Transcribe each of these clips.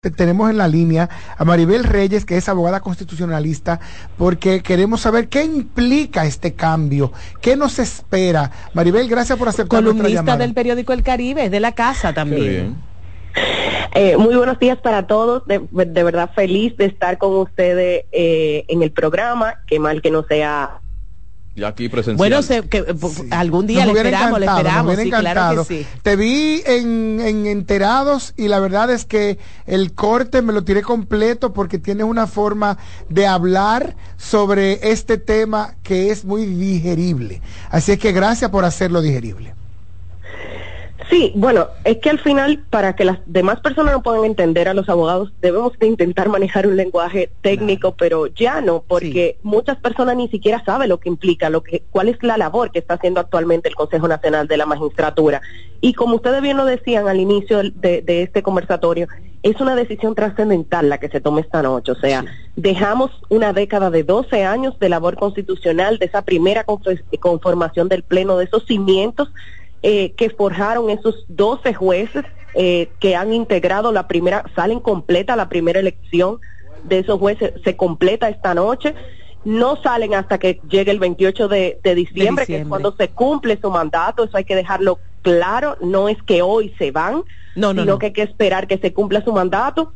Tenemos en la línea a Maribel Reyes, que es abogada constitucionalista, porque queremos saber qué implica este cambio, qué nos espera. Maribel, gracias por aceptar nuestra llamada. del periódico El Caribe, de la casa también. Eh, muy buenos días para todos, de, verdad feliz de estar con ustedes eh, en el programa, que mal que no sea aquí presencial. Bueno, que, algún día le esperamos, le esperamos. Sí, claro que sí. Te vi en, en, Enterados y la verdad es que el corte me lo tiré completo porque tiene una forma de hablar sobre este tema que es muy digerible. Así es que gracias por hacerlo digerible. Sí, bueno, es que al final, para que las demás personas no puedan entender a los abogados, debemos de intentar manejar un lenguaje técnico, pero ya no, porque muchas personas ni siquiera saben lo que implica, lo que, cuál es la labor que está haciendo actualmente el Consejo Nacional de la Magistratura. Y como ustedes bien lo decían al inicio de, este conversatorio, es una decisión trascendental la que se toma esta noche. O sea, dejamos una década de 12 años de labor constitucional, de esa primera conformación del Pleno, de esos cimientos eh, que forjaron esos 12 jueces eh, que han integrado la primera, salen completa la primera elección de esos jueces, se completa esta noche. No salen hasta que llegue el 28 de, diciembre, que es cuando se cumple su mandato. Eso hay que dejarlo claro. No es que hoy se van, sino que hay que esperar que se cumpla su mandato.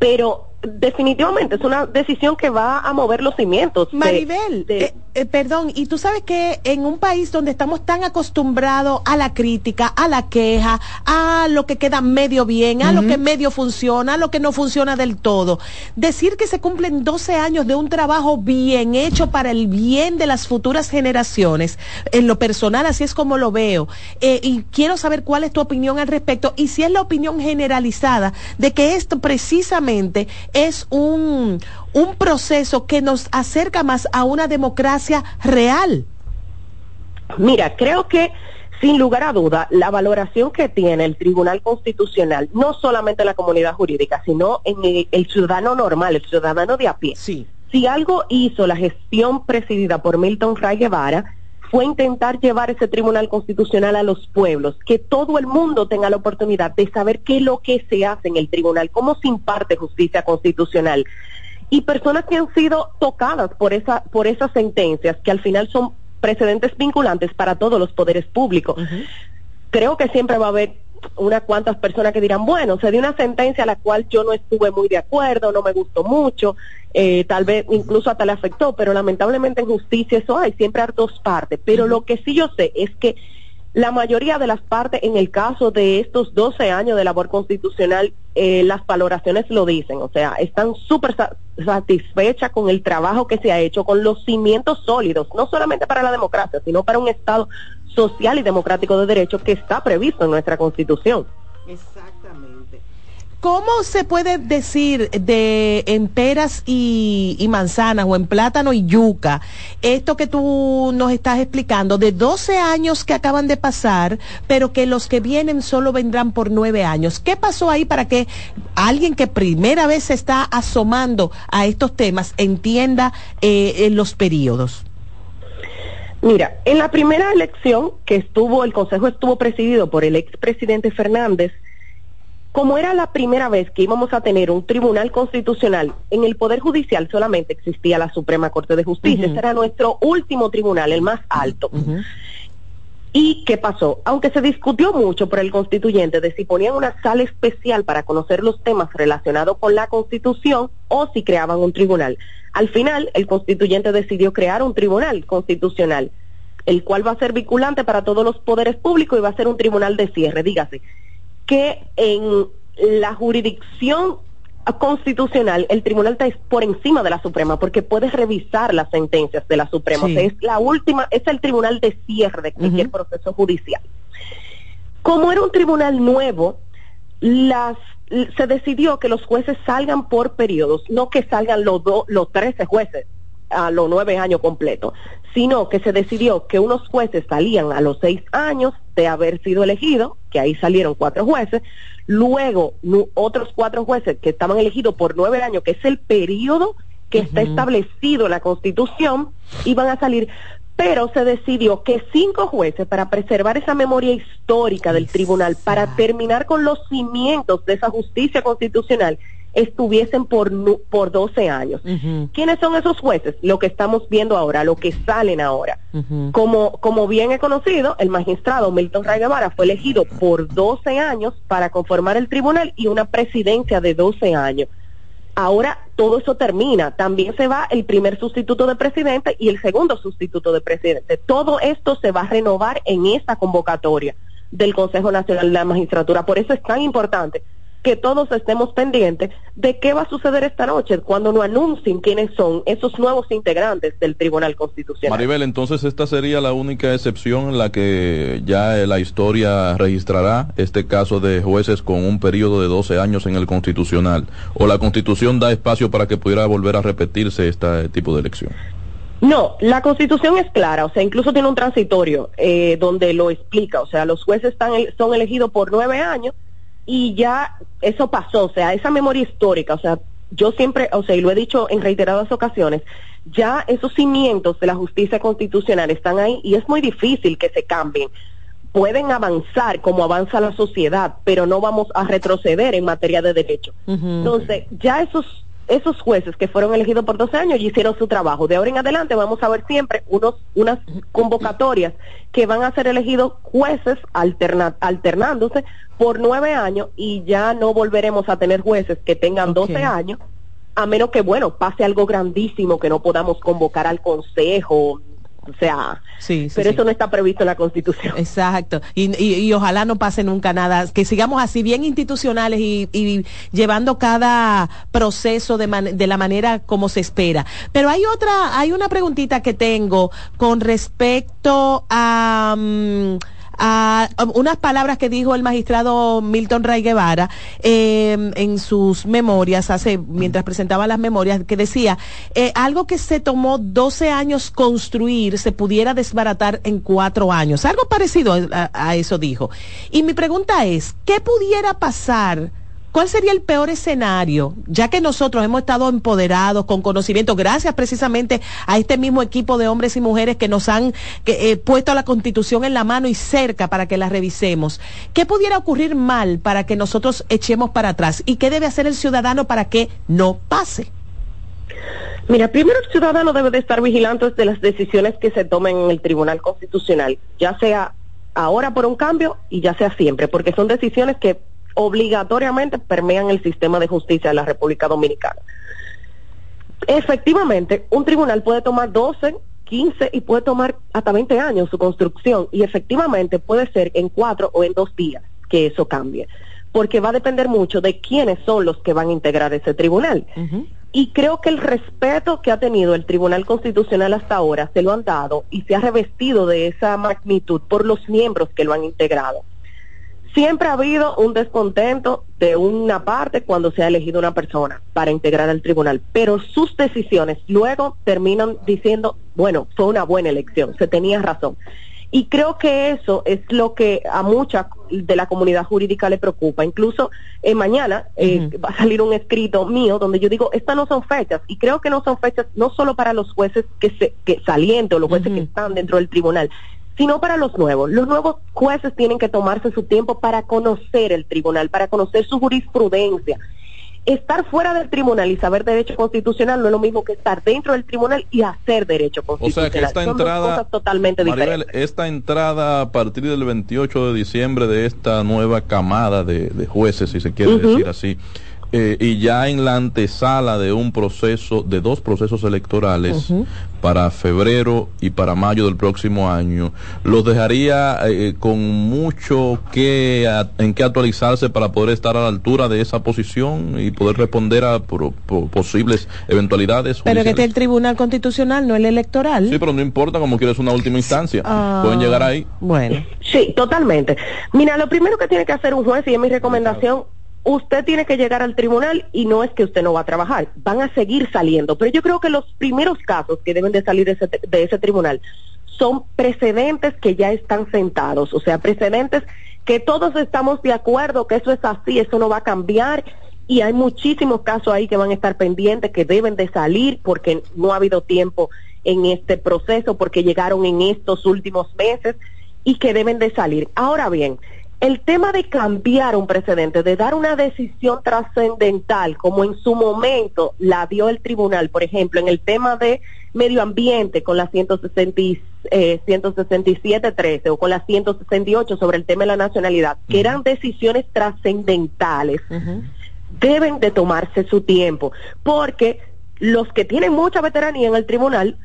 Pero definitivamente es una decisión que va a mover los cimientos. Maribel, eh, eh, perdón, y tú sabes que en un país donde estamos tan acostumbrados a la crítica, a la queja, a lo que queda medio bien, a lo que medio funciona, a lo que no funciona del todo, decir que se cumplen 12 años de un trabajo bien hecho para el bien de las futuras generaciones, en lo personal así es como lo veo, eh, y quiero saber cuál es tu opinión al respecto y si es la opinión generalizada de que esto precisamente es un, un proceso que nos acerca más a una democracia real. Mira, creo que sin lugar a duda, la valoración que tiene el Tribunal Constitucional, no solamente en la comunidad jurídica, sino en el, ciudadano normal, el ciudadano de a pie. Sí. Si algo hizo la gestión presidida por Milton Ray Guevara, fue intentar llevar ese Tribunal Constitucional a los pueblos, que todo el mundo tenga la oportunidad de saber qué es lo que se hace en el Tribunal, cómo se imparte justicia constitucional. Y personas que han sido tocadas por, esa, por esas sentencias, que al final son precedentes vinculantes para todos los poderes públicos. Creo que siempre va a haber unas cuantas personas que dirán, bueno, se dio una sentencia a la cual yo no estuve muy de acuerdo, no me gustó mucho, eh, tal vez incluso hasta le afectó, pero lamentablemente en justicia eso hay, siempre hay dos partes. Pero lo que sí yo sé es que la mayoría de las partes, en el caso de estos 12 años de labor constitucional, eh, las valoraciones lo dicen, o sea, están súper satisfechas con el trabajo que se ha hecho, con los cimientos sólidos, no solamente para la democracia, sino para un Estado social y democrático de derecho que está previsto en nuestra Constitución. Exactamente. ¿Cómo se puede decir de en peras y, manzanas o en plátano y yuca esto que tú nos estás explicando de 12 años que acaban de pasar, pero que los que vienen solo vendrán por nueve años? ¿Qué pasó ahí para que alguien que primera vez se está asomando a estos temas entienda eh, los periodos? Mira, en la primera elección que estuvo, el Consejo estuvo presidido por el expresidente Fernández, como era la primera vez que íbamos a tener un tribunal constitucional, en el Poder Judicial solamente existía la Suprema Corte de Justicia, ese era nuestro último tribunal, el más alto. ¿Y qué pasó? Aunque se discutió mucho por el constituyente de si ponían una sala especial para conocer los temas relacionados con la constitución o si creaban un tribunal. Al final, el constituyente decidió crear un tribunal constitucional, el cual va a ser vinculante para todos los poderes públicos y va a ser un tribunal de cierre, dígase, que en la jurisdicción constitucional, el tribunal está por encima de la Suprema porque puede revisar las sentencias de la Suprema. es la última, es el tribunal de cierre de cualquier proceso judicial. Como era un tribunal nuevo, las se decidió que los jueces salgan por periodos, no que salgan los, los 13 jueces a los nueve años completos, sino que se decidió que unos jueces salían a los seis años de haber sido elegidos, que ahí salieron cuatro jueces, luego otros cuatro jueces que estaban elegidos por nueve años, que es el periodo que está establecido en la Constitución, iban a salir. Pero se decidió que cinco jueces, para preservar esa memoria histórica del tribunal, para terminar con los cimientos de esa justicia constitucional, estuviesen por, por 12 años. ¿Quiénes son esos jueces? Lo que estamos viendo ahora, lo que salen ahora. como, como bien he conocido, el magistrado Milton Ray Guevara fue elegido por 12 años para conformar el tribunal y una presidencia de 12 años. Ahora todo eso termina. También se va el primer sustituto de presidente y el segundo sustituto de presidente. Todo esto se va a renovar en esta convocatoria del Consejo Nacional de la Magistratura. Por eso es tan importante que todos estemos pendientes de qué va a suceder esta noche cuando no anuncien quiénes son esos nuevos integrantes del Tribunal Constitucional. Maribel, entonces esta sería la única excepción en la que ya la historia registrará este caso de jueces con un periodo de 12 años en el Constitucional. ¿O la Constitución da espacio para que pudiera volver a repetirse este tipo de elección? No, la constitución es clara, o sea, incluso tiene un transitorio eh, donde lo explica, o sea, los jueces están, son elegidos por nueve años y ya eso pasó, o sea, esa memoria histórica, o sea, yo siempre, o sea, y lo he dicho en reiteradas ocasiones, ya esos cimientos de la justicia constitucional están ahí y es muy difícil que se cambien. Pueden avanzar como avanza la sociedad, pero no vamos a retroceder en materia de derecho. Entonces, ya esos esos jueces que fueron elegidos por 12 años y hicieron su trabajo. De ahora en adelante vamos a ver siempre unos, unas convocatorias que van a ser elegidos jueces alternándose por nueve años y ya no volveremos a tener jueces que tengan 12 años, a menos que, bueno, pase algo grandísimo que no podamos convocar al consejo, o sea, sí, pero eso no está previsto en la Constitución. Exacto. Y, y, ojalá no pase nunca nada. Que sigamos así, bien institucionales y, y llevando cada proceso de, de, la manera como se espera. Pero hay otra, hay una preguntita que tengo con respecto a... Mm, a, unas palabras que dijo el magistrado Milton Ray Guevara em, en sus memorias, hace, mientras presentaba las memorias, que decía, eh, algo que se tomó 12 años construir se pudiera desbaratar en cuatro años. Algo parecido a eso dijo. Y mi pregunta es, ¿qué pudiera pasar? ¿Cuál sería el peor escenario? Ya que nosotros hemos estado empoderados, con conocimiento, gracias precisamente a este mismo equipo de hombres y mujeres que nos han eh, puesto la constitución en la mano y cerca para que la revisemos. ¿Qué pudiera ocurrir mal para que nosotros echemos para atrás? ¿Y qué debe hacer el ciudadano para que no pase? Mira, primero el ciudadano debe de estar vigilante de las decisiones que se tomen en el Tribunal Constitucional, ya sea ahora por un cambio y ya sea siempre, porque son decisiones que obligatoriamente permean el sistema de justicia de la República Dominicana. Efectivamente, un tribunal puede tomar 12, 15 y puede tomar hasta 20 años su construcción y efectivamente puede ser en cuatro o en dos días que eso cambie, porque va a depender mucho de quiénes son los que van a integrar ese tribunal. Y creo que el respeto que ha tenido el Tribunal Constitucional hasta ahora se lo han dado y se ha revestido de esa magnitud por los miembros que lo han integrado. Siempre ha habido un descontento de una parte cuando se ha elegido una persona para integrar al tribunal, pero sus decisiones luego terminan diciendo, bueno, fue una buena elección, se tenía razón. Y creo que eso es lo que a mucha de la comunidad jurídica le preocupa. Incluso eh, mañana eh, va a salir un escrito mío donde yo digo, estas no son fechas. Y creo que no son fechas no solo para los jueces que, se, que salientes o los jueces que están dentro del tribunal, sino para los nuevos. Los nuevos jueces tienen que tomarse su tiempo para conocer el tribunal, para conocer su jurisprudencia. Estar fuera del tribunal y saber derecho constitucional no es lo mismo que estar dentro del tribunal y hacer derecho constitucional. O sea que esta entrada, totalmente esta entrada a partir del 28 de diciembre de esta nueva camada de, jueces, si se quiere decir así, eh, y ya en la antesala de un proceso, de dos procesos electorales para febrero y para mayo del próximo año, los dejaría eh, con mucho que en qué actualizarse para poder estar a la altura de esa posición y poder responder a posibles eventualidades. Pero que el Tribunal Constitucional, no el electoral. Sí, pero no importa, como quieres una última instancia. Ah, Pueden llegar ahí. Bueno. Sí, totalmente. Mira, lo primero que tiene que hacer un juez, y es mi recomendación, usted tiene que llegar al tribunal y no es que usted no va a trabajar, van a seguir saliendo. Pero yo creo que los primeros casos que deben de salir de ese, de ese tribunal son precedentes que ya están sentados, o sea, precedentes que todos estamos de acuerdo que eso es así, eso no va a cambiar y hay muchísimos casos ahí que van a estar pendientes, que deben de salir porque no ha habido tiempo en este proceso porque llegaron en estos últimos meses y que deben de salir. Ahora bien, el tema de cambiar un precedente, de dar una decisión trascendental, como en su momento la dio el tribunal, por ejemplo, en el tema de medio ambiente con la 160, eh, 167.13 o con la 168 sobre el tema de la nacionalidad, que eran decisiones trascendentales, deben de tomarse su tiempo, porque los que tienen mucha veteranía en el tribunal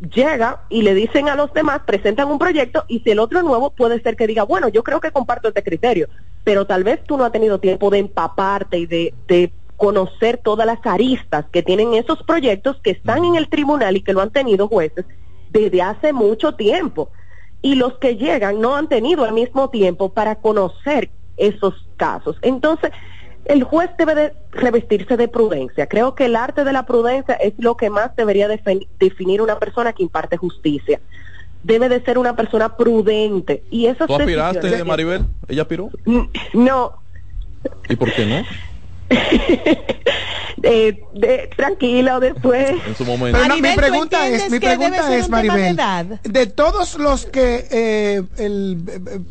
llega y le dicen a los demás, presentan un proyecto y si el otro es nuevo puede ser que diga, bueno, yo creo que comparto este criterio, pero tal vez tú no has tenido tiempo de empaparte y de, de conocer todas las aristas que tienen esos proyectos que están en el tribunal y que lo han tenido jueces desde hace mucho tiempo. Y los que llegan no han tenido el mismo tiempo para conocer esos casos. Entonces, el juez debe de revestirse de prudencia. Creo que el arte de la prudencia es lo que más debería definir una persona que imparte justicia. Debe de ser una persona prudente. Y eso ¿Tú aspiraste, Maribel? ¿Ella aspiró? No. ¿Y por qué no? eh, de, tranquilo después. En su momento. Pero no, mi pregunta es mi pregunta es Maribel de, de, todos los que eh, el,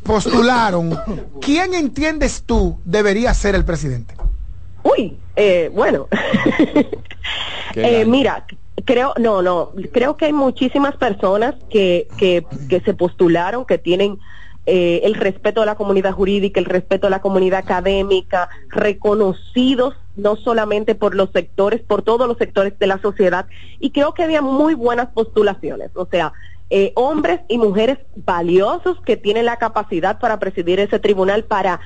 postularon quién entiendes tú debería ser el presidente uy eh, bueno. Eh, mira creo no no creo que hay muchísimas personas que que, que se postularon que tienen eh, el respeto a la comunidad jurídica, el respeto a la comunidad académica, reconocidos no solamente por los sectores, por todos los sectores de la sociedad, y creo que había muy buenas postulaciones, o sea, eh, hombres y mujeres valiosos que tienen la capacidad para presidir ese tribunal para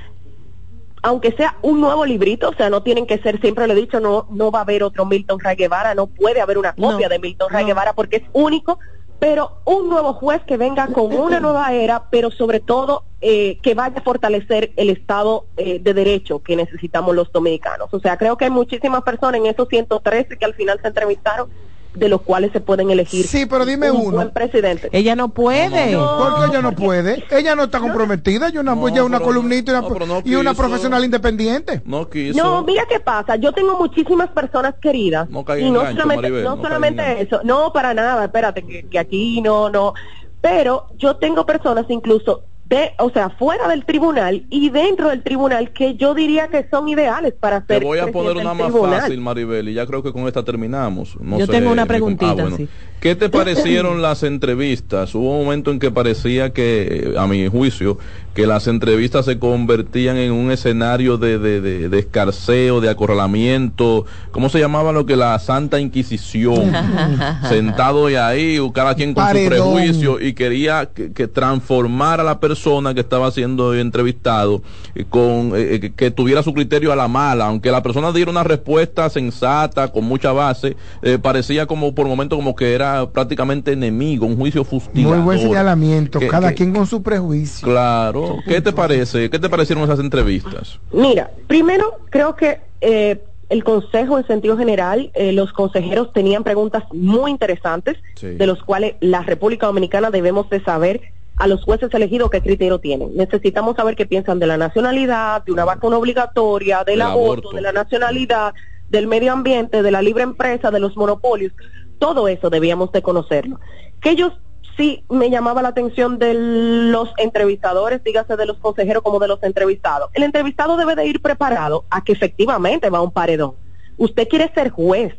aunque sea un nuevo librito, o sea, no tienen que ser, siempre lo he dicho, no, no va a haber otro Milton Ray Guevara, no puede haber una copia de Milton Ray Guevara porque es único, pero un nuevo juez que venga con una nueva era, pero sobre todo eh, que vaya a fortalecer el Estado eh, de Derecho que necesitamos los dominicanos. O sea, creo que hay muchísimas personas en esos 113 que al final se entrevistaron de los cuales se pueden elegir. Sí, pero dime un uno. Buen presidente. Ella no puede. No, ¿Por qué ella no puede? Ella no está comprometida. Ella una, ella una columnista y una, y una profesional independiente. No quiso. No, mira qué pasa. Yo tengo muchísimas personas queridas. No y no gancho, solamente, Maribel, no no solamente eso. No, para nada. Espérate, que, que aquí no, no. Pero yo tengo personas incluso de, o sea, fuera del tribunal y dentro del tribunal que yo diría que son ideales para ser Te voy a poner una más tribunal. fácil, Maribel, y ya creo que con esta terminamos. No Yo sé, tengo una mi- preguntita, ah, bueno. sí. ¿Qué te parecieron las entrevistas? Hubo un momento en que parecía que, a mi juicio, que las entrevistas se convertían en un escenario de, de, de, de escarceo, de acorralamiento, ¿cómo se llamaba lo que la Santa Inquisición? Sentado y ahí, cada quien con Paredón. su prejuicio y quería que, que transformar a la persona que estaba siendo entrevistado eh, con eh, eh, que tuviera su criterio a la mala, aunque la persona diera una respuesta sensata, con mucha base, eh, parecía como por momentos como que era prácticamente enemigo, un juicio fustigador. Muy buen señalamiento. Que- Cada que- quien con su prejuicio. Claro. ¿Qué te parece? ¿Qué te parecieron esas entrevistas? Mira, primero creo que eh, el consejo en sentido general, eh, los consejeros tenían preguntas muy interesantes, Sí. de los cuales la República Dominicana debemos de saber a los jueces elegidos qué criterio tienen. Necesitamos saber qué piensan de la nacionalidad, de una vacuna obligatoria, del aborto. de la nacionalidad, del medio ambiente, de la libre empresa, de los monopolios. Todo eso debíamos de conocerlo. Que ellos sí me llamaba la atención de los entrevistadores, dígase de los consejeros como de los entrevistados. El entrevistado debe de ir preparado a que efectivamente va a un paredón. Usted quiere ser juez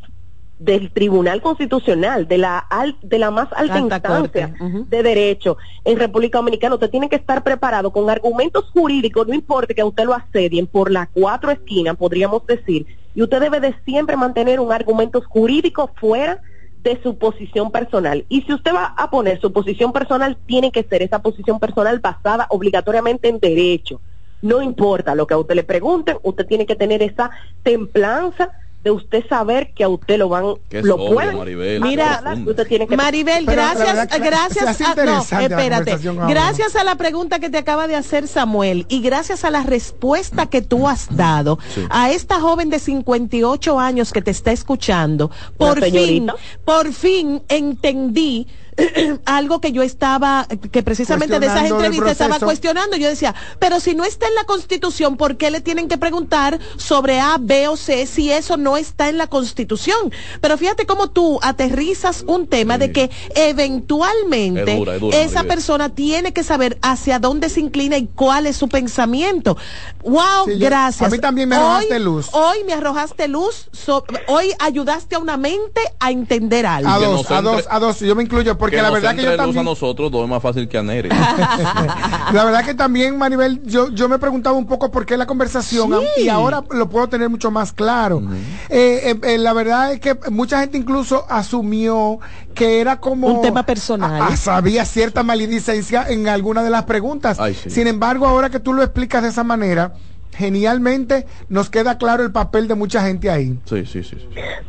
del Tribunal Constitucional, de la al- de la más alta, instancia de derecho en República Dominicana. Usted tiene que estar preparado con argumentos jurídicos, no importa que a usted lo asedien por las cuatro esquinas, podríamos decir, y usted debe de siempre mantener un argumento jurídico fuera de su posición personal. Y si usted va a poner su posición personal, tiene que ser esa posición personal basada obligatoriamente en derecho. No importa lo que a usted le pregunten, usted tiene que tener esa templanza de usted saber que a usted lo van, Qué lo sobrio, pueden. Maribel, Mira, usted tiene que Maribel, gracias, gracias a, no, espérate, gracias a la pregunta que te acaba de hacer Samuel y gracias a la respuesta que tú has dado Sí. a esta joven de 58 años que te está escuchando, por fin, por fin entendí algo que yo estaba, que precisamente de esas entrevistas estaba cuestionando. Yo decía, pero si no está en la Constitución, ¿por qué le tienen que preguntar sobre A, B o C si eso no está en la Constitución? Pero fíjate cómo tú aterrizas un tema de que eventualmente esa persona tiene que saber hacia dónde se inclina y cuál es su pensamiento. Wow, gracias. a mí también me arrojaste luz. Hoy me arrojaste luz, hoy ayudaste a una mente a entender algo. A dos, a dos, a dos, yo me incluyo porque la verdad que yo también... a nosotros todo es más fácil que a Nere. la verdad que también, Maribel, yo, yo me preguntaba un poco por qué la conversación y ahora lo puedo tener mucho más claro. Eh, eh, eh, la verdad es que mucha gente incluso asumió que era como un tema personal. sabía cierta maledicencia en alguna de las preguntas. Sin embargo, ahora que tú lo explicas de esa manera, genialmente nos queda claro el papel de mucha gente ahí. Sí, sí, sí.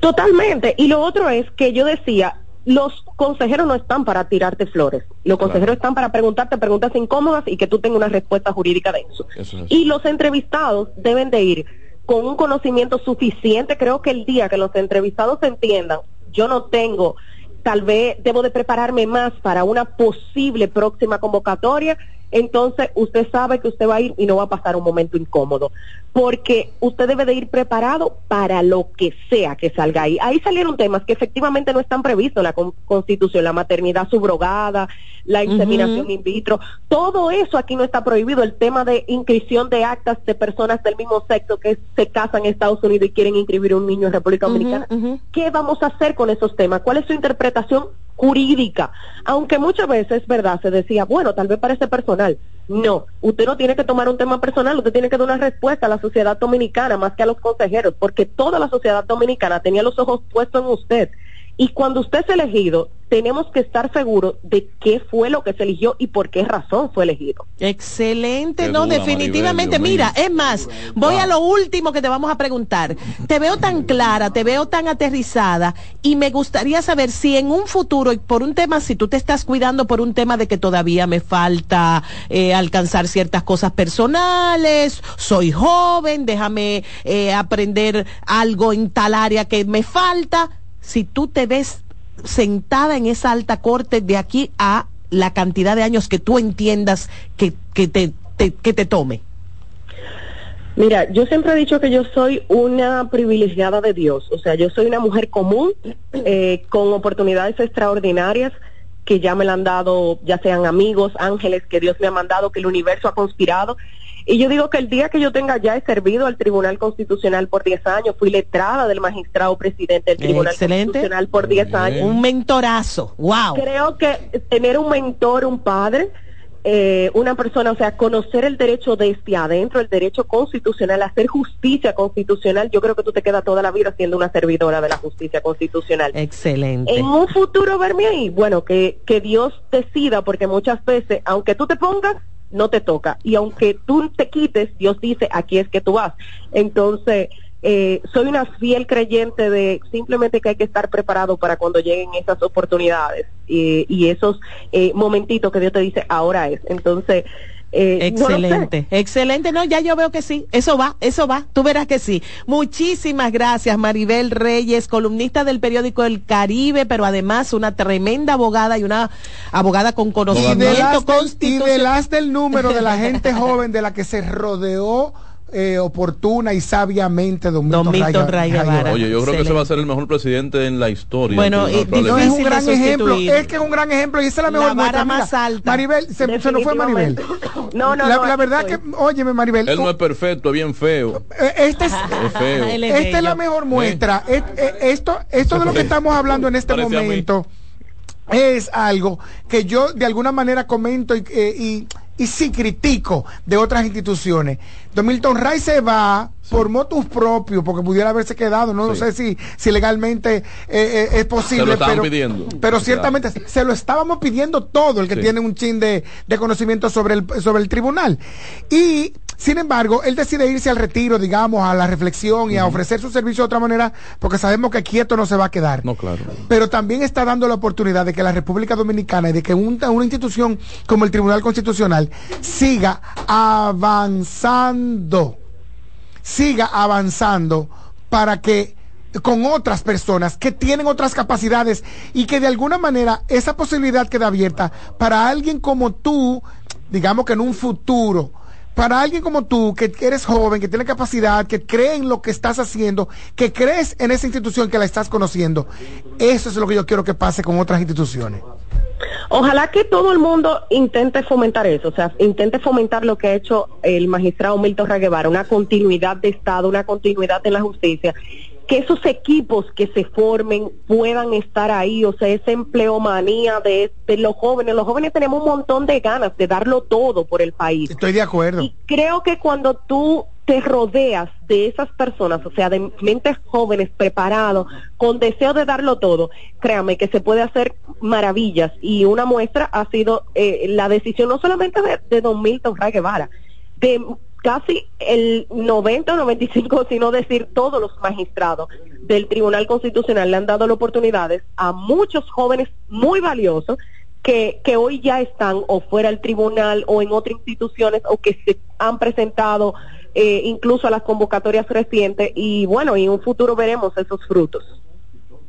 Totalmente. Y lo otro es que yo decía, los consejeros no están para tirarte flores. Los consejeros están para preguntarte preguntas incómodas y que tú tengas una respuesta jurídica de eso. Y los entrevistados deben de ir con un conocimiento suficiente. Creo que el día que los entrevistados entiendan, yo no tengo, tal vez debo de prepararme más para una posible próxima convocatoria, entonces usted sabe que usted va a ir y no va a pasar un momento incómodo, porque usted debe de ir preparado para lo que sea que salga ahí. Ahí salieron temas que efectivamente no están previstos en la Constitución, la maternidad subrogada, la inseminación in vitro, todo eso aquí no está prohibido, el tema de inscripción de actas de personas del mismo sexo que se casan en Estados Unidos y quieren inscribir un niño en República Dominicana. ¿Qué vamos a hacer con esos temas? ¿Cuál es su interpretación jurídica? Aunque muchas veces, ¿verdad? Se decía, bueno, tal vez parece personal. No, usted no tiene que tomar un tema personal, usted tiene que dar una respuesta a la sociedad dominicana más que a los consejeros, porque toda la sociedad dominicana tenía los ojos puestos en usted. Y cuando usted es elegido, tenemos que estar seguros de qué fue lo que se eligió y por qué razón fue elegido. Excelente, no, definitivamente. Mira, es más, voy a lo último que te vamos a preguntar. Te veo tan clara, te veo tan aterrizada y me gustaría saber si en un futuro, y por un tema, si tú te estás cuidando por un tema de que todavía me falta eh, alcanzar ciertas cosas personales, soy joven, déjame eh, aprender algo en tal área que me falta si tú te ves sentada en esa alta corte de aquí a la cantidad de años que tú entiendas que, que, te, que te tome? Mira, yo siempre he dicho que yo soy una privilegiada de Dios, o sea, yo soy una mujer común, eh, con oportunidades extraordinarias que ya me la han dado, ya sean amigos, ángeles que Dios me ha mandado, que el universo ha conspirado y yo digo que el día que yo tenga ya he servido al Tribunal Constitucional por 10 años, fui letrada del magistrado presidente del Tribunal Constitucional por 10 años. Un mentorazo, wow. Creo que tener un mentor, un padre, eh, una persona, o sea, conocer el derecho desde adentro, el derecho constitucional, hacer justicia constitucional, yo creo que tú te quedas toda la vida siendo una servidora de la justicia constitucional. Excelente. En un futuro verme ahí, bueno, que, que Dios decida, porque muchas veces, aunque tú te pongas, no te toca. Y aunque tú te quites, Dios dice, aquí es que tú vas. Entonces, eh, soy una fiel creyente de simplemente que hay que estar preparado para cuando lleguen esas oportunidades y esos eh, momentitos que Dios te dice, ahora es. Entonces, eh, excelente, excelente. No, ya yo veo que sí. Eso va, eso va. Tú verás que sí. Muchísimas gracias, Maribel Reyes, columnista del periódico El Caribe, pero además una tremenda abogada y una abogada con conocimiento constitucional. Y de las del número de la gente joven de la que se rodeó eh, oportuna y sabiamente don Milton, Raya, Oye, yo creo que ese va a ser el mejor presidente en la historia. Bueno, y, no es un gran ejemplo, es que es un gran ejemplo y esa es la mejor la más alta. Maribel, se, nos fue Maribel. No, no, la, no, la verdad que, óyeme Maribel. Él no es perfecto, es bien feo. Eh, este es, es feo. Esta es la mejor muestra. ¿Eh? Esto, esto de lo que estamos hablando en este momento es algo que yo de alguna manera comento y, y y sí critico de otras instituciones. Don Milton Ray se va por motus propios, porque pudiera haberse quedado, no, sé si, si legalmente eh, eh, es posible, pero, pidiendo. pero ciertamente se lo estábamos pidiendo todo el que tiene un chin de, de, conocimiento sobre el, sobre el tribunal. Y sin embargo, él decide irse al retiro, digamos, a la reflexión y a ofrecer su servicio de otra manera, porque sabemos que quieto no se va a quedar. No, claro. Pero también está dando la oportunidad de que la República Dominicana y de que una institución como el Tribunal Constitucional siga avanzando, siga avanzando para que con otras personas que tienen otras capacidades y que de alguna manera esa posibilidad queda abierta para alguien como tú, digamos que en un futuro, para alguien como tú, que eres joven, que tiene capacidad, que cree en lo que estás haciendo, que crees en esa institución que la estás conociendo, eso es lo que yo quiero que pase con otras instituciones. Ojalá que todo el mundo intente fomentar eso, o sea, intente fomentar lo que ha hecho el magistrado Milton Raguevara, una continuidad de Estado, una continuidad en la justicia que esos equipos que se formen puedan estar ahí, o sea, esa empleomanía de, los jóvenes. Los jóvenes tenemos un montón de ganas de darlo todo por el país. Estoy de acuerdo. Y creo que cuando tú te rodeas de esas personas, o sea, de mentes jóvenes, preparados, con deseo de darlo todo, créame que se puede hacer maravillas. Y una muestra ha sido eh, la decisión no solamente de, de don Milton Ray Guevara, de casi el 90 o 95, sino decir todos los magistrados del Tribunal Constitucional le han dado oportunidades a muchos jóvenes muy valiosos que, que hoy ya están o fuera del tribunal o en otras instituciones o que se han presentado eh, incluso a las convocatorias recientes y bueno, y en un futuro veremos esos frutos.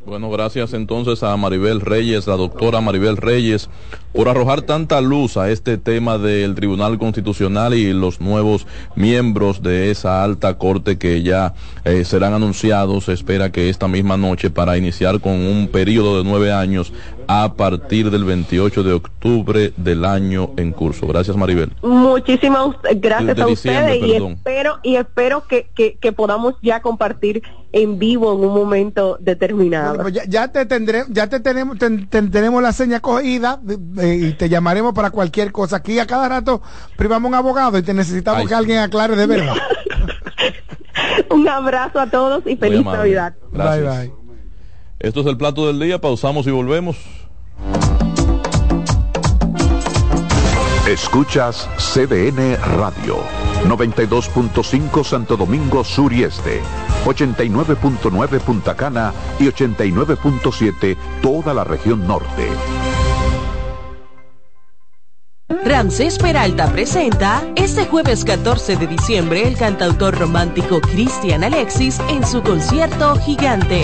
Bueno, gracias entonces a Maribel Reyes, la doctora Maribel Reyes, por arrojar tanta luz a este tema del Tribunal Constitucional y los nuevos miembros de esa alta corte que ya eh, serán anunciados. Se espera que esta misma noche para iniciar con un periodo de nueve años a partir del 28 de octubre del año en curso. Gracias, Maribel. Muchísimas gracias a ustedes y espero, y espero que, que, podamos ya compartir en vivo en un momento determinado. Pues ya, te tendré, ya te tenemos, tenemos la seña cogida y te llamaremos para cualquier cosa. Aquí a cada rato privamos un abogado y te necesitamos que alguien aclare de verdad. un abrazo a todos y feliz Navidad. Bye bye. Esto es el plato del día, pausamos y volvemos. Escuchas CDN Radio, 92.5 Santo Domingo Sur y Este, 89.9 Punta Cana y 89.7 toda la región norte. Ramsés Peralta presenta este jueves 14 de diciembre el cantautor romántico Cristian Alexis en su concierto Gigante.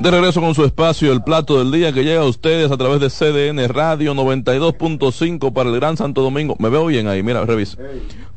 De regreso con su espacio, el plato del día que llega a ustedes a través de CDN Radio 92.5 para el Gran Santo Domingo. Me veo bien ahí, mira, revisa.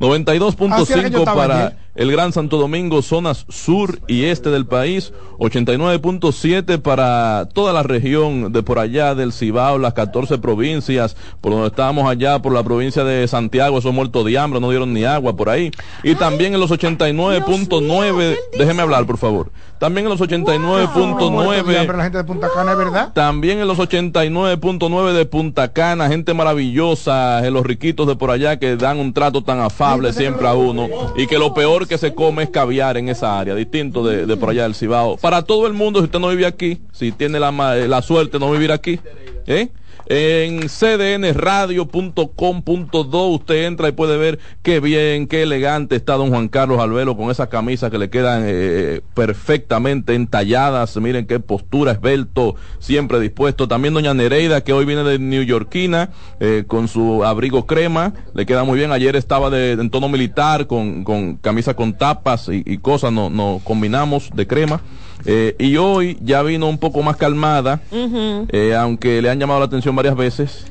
92.5 para el Gran Santo Domingo, zonas sur y este del país, 89.7 para toda la región de por allá del Cibao, las 14 provincias, por donde estábamos allá, por la provincia de Santiago, esos muertos de hambre, no dieron ni agua por ahí. Y también en los 89.9, déjeme hablar, por favor. También en los 89.9 días, pero la gente de Punta Cana verdad. También en los 89.9 de Punta Cana, gente maravillosa, en los riquitos de por allá que dan un trato tan afable siempre a uno y que lo peor que se come es caviar en esa área, distinto de, de por allá del Cibao. Para todo el mundo, si usted no vive aquí, si tiene la, ma- la suerte de no vivir aquí, ¿eh? En cdnradio.com.do usted entra y puede ver qué bien, qué elegante está don Juan Carlos Albelo con esas camisas que le quedan eh, perfectamente entalladas. Miren qué postura, esbelto, siempre dispuesto. También doña Nereida que hoy viene de New Yorkina eh, con su abrigo crema, le queda muy bien. Ayer estaba de, en tono militar con, con camisa con tapas y, cosas, nos no combinamos de crema. Eh, y hoy ya vino un poco más calmada, eh, aunque le han llamado la atención varias veces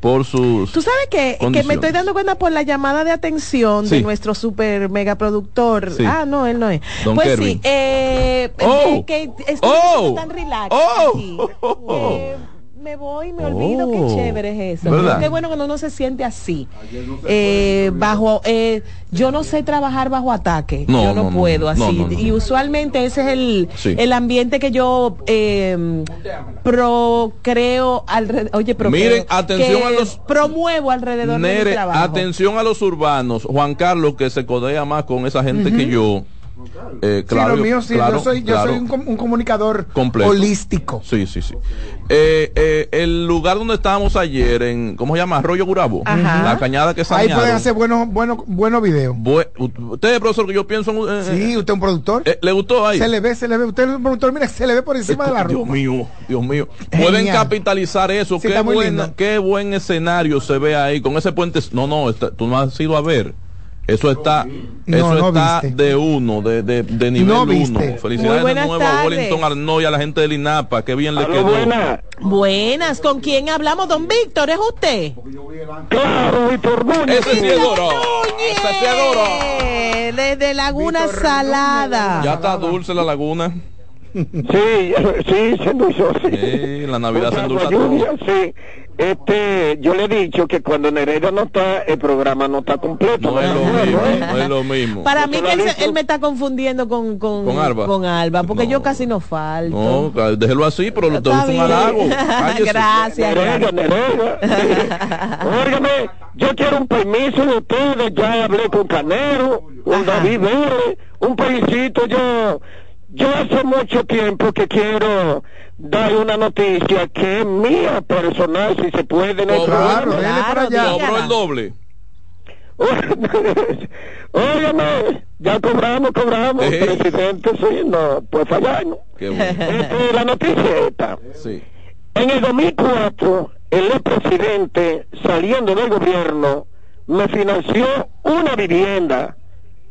por sus... Tú sabes que, que me estoy dando cuenta por la llamada de atención de nuestro super mega productor. Sí. Ah, no, él no es. Don pues Kervin. sí, eh, Oh. eh, que Oh. tan relax Oh. Eh, me voy, me olvido, Oh. qué chévere es eso. ¿Verdad? Qué bueno que uno no se siente así. Eh, bajo, eh, yo no sé trabajar bajo ataque. No, yo no, puedo no, así. no, no, no. Y usualmente ese es el, Sí. el ambiente que yo eh, procreo alrededor. Oye, procreo, Miren, atención que a los- promuevo alrededor de mi trabajo. atención a los urbanos. Juan Carlos, que se codea más con esa gente que yo. Eh, claro, sí, lo mío sí, claro, yo soy, yo claro. soy un, com- un comunicador Completo. holístico. Sí, sí, sí. Eh, eh, el lugar donde estábamos ayer, en, ¿cómo se llama? Arroyo Gurabo. Ajá. La cañada que Ahí sanearon. pueden hacer buenos, buenos, buenos videos. Bue- usted, profesor, que yo pienso en... eh, Sí, usted es un productor. eh, ¿Le gustó ahí? Se le ve, se le ve. Usted es un productor, mira, se le ve por encima de la Dios ropa. mío, Dios mío. Genial. Pueden capitalizar eso. Sí, qué, está muy buena- lindo. qué buen escenario se ve ahí con ese puente. No, no, está- tú no has ido a ver. Eso está, No, eso no está viste. de uno, de, de, de nivel No uno. Felicidades de buenas nuevo a. Wellington Arnold y a la gente del INAPA. Qué bien le quedó. Buenas, ¿con quién hablamos? Don Víctor, ¿es usted? Claro, Víctor Núñez. Ese sí es duro. Ese sí es duro. Desde Laguna Salada. Ya está dulce la laguna. Sí, sí, se endulzó, sí. Sí, la Navidad se endulza agua lluvia, todo. sí. Este, yo le he dicho que cuando Nereida no está, el programa no está completo. No es lo mismo, ¿eh? no es lo mismo. Para mí que él, me está confundiendo con, con, ¿Con Alba? con Alba, porque No. yo casi no falto. No, déjelo así, pero lo te es un halago. Gracias. Nereida, Nereida. Óigame, yo quiero un permiso de ustedes, ya hablé con Canero, con. David Vélez, un paisito, yo, yo hace mucho tiempo que quiero dar una noticia que es mía personal, si se puede en el Cobró, Claro, allá. cobró el doble. Óigame, ya cobramos, cobramos, Ey. presidente, sí, no, pues fallarnos. Qué bueno. Este, la noticia es esta. Sí. En el 2004, el expresidente, saliendo del gobierno, me financió una vivienda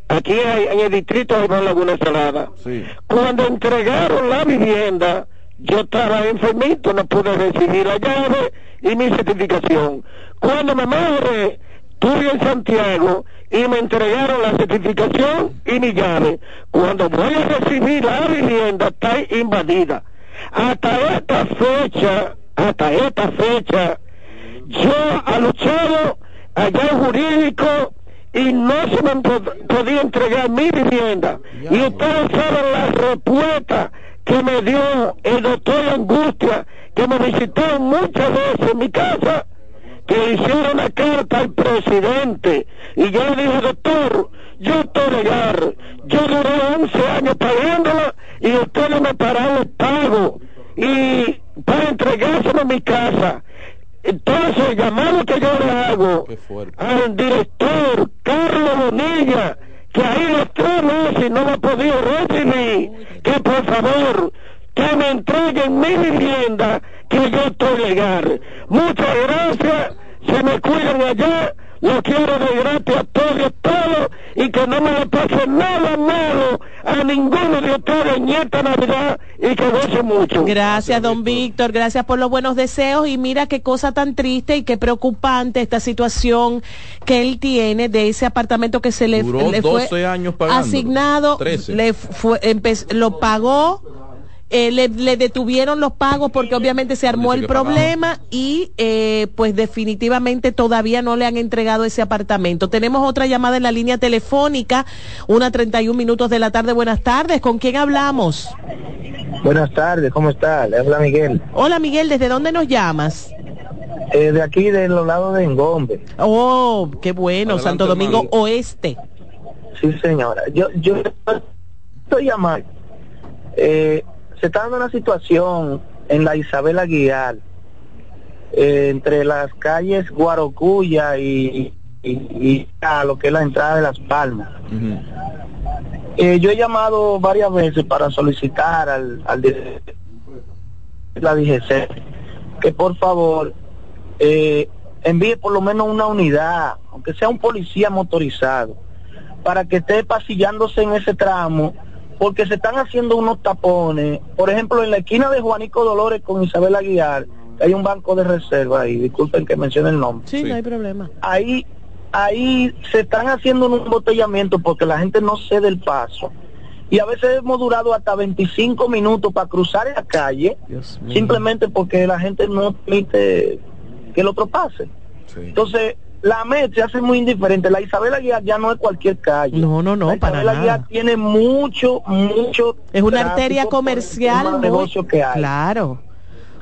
aquí hay- en el distrito de Laguna Salada. Sí. Cuando entregaron la vivienda, yo estaba enfermito, no pude recibir la llave y mi certificación. Cuando me madre, estuve en Santiago y me entregaron la certificación y mi llave. Cuando voy a recibir la vivienda, está invadida. Hasta esta fecha, hasta esta fecha, yo he luchado allá en jurídico y no se me han pod- podido entregar mi vivienda. Y ustedes saben la respuesta que me dio el doctor Angustia, que me visitó muchas veces en mi casa, que hicieron una carta al presidente. Y yo le dije, doctor, yo estoy legal, yo duré 11 años pagándola y ustedes me pararon el pago. Y para entregárselo a mi casa. Entonces, el llamado que yo le hago al director Carlos Bonilla, que ahí los tres meses no lo ha podido recibir, que por favor, que me entreguen mi vivienda, que yo estoy legal. Muchas gracias, se me cuidan allá, lo quiero de gratis a todos y a todos, y que no me le pase nada malo a ninguno de ustedes en esta Navidad, y que goce mucho. Gracias, don Víctor, gracias por los buenos deseos y mira qué cosa tan triste y qué preocupante esta situación que él tiene de ese apartamento que se le, Duró le fue 12 años pagándolo. asignado, 13. le fue, empe- lo pagó. eh, le, le detuvieron los pagos porque obviamente se armó el problema y eh, pues definitivamente todavía no le han entregado ese apartamento. Tenemos otra llamada en la línea telefónica, una 31 minutos de la tarde. Buenas tardes, ¿con quién hablamos? Buenas tardes, ¿cómo está? Le habla Miguel. Hola Miguel, ¿desde dónde nos llamas? Eh, de aquí, de los lados de Engombe. Oh, qué bueno, Adelante, Santo Domingo hermano. Oeste. Sí, señora. Yo, yo estoy llamando. Eh, se está dando una situación en la Isabel Aguiar, eh, entre las calles Guarocuya y, y, y a lo que es la entrada de Las Palmas. Eh, yo he llamado varias veces para solicitar al, al de la DGC que por favor eh, envíe por lo menos una unidad, aunque sea un policía motorizado, para que esté pasillándose en ese tramo, porque se están haciendo unos tapones. Por ejemplo, en la esquina de Juanico Dolores con Isabel Aguiar, hay un banco de reserva ahí, disculpen que mencione el nombre Sí, no hay problema. ahí ahí se están haciendo un embotellamiento porque la gente no cede el paso. Y a veces hemos durado hasta 25 minutos para cruzar la calle simplemente porque la gente no permite que el otro pase. Entonces la MED se hace muy indiferente. La Isabel Aguiar ya no es cualquier calle. No no no la para Isabel Aguiar nada. tiene mucho mucho Es una arteria comercial muy- negocio que hay. Claro.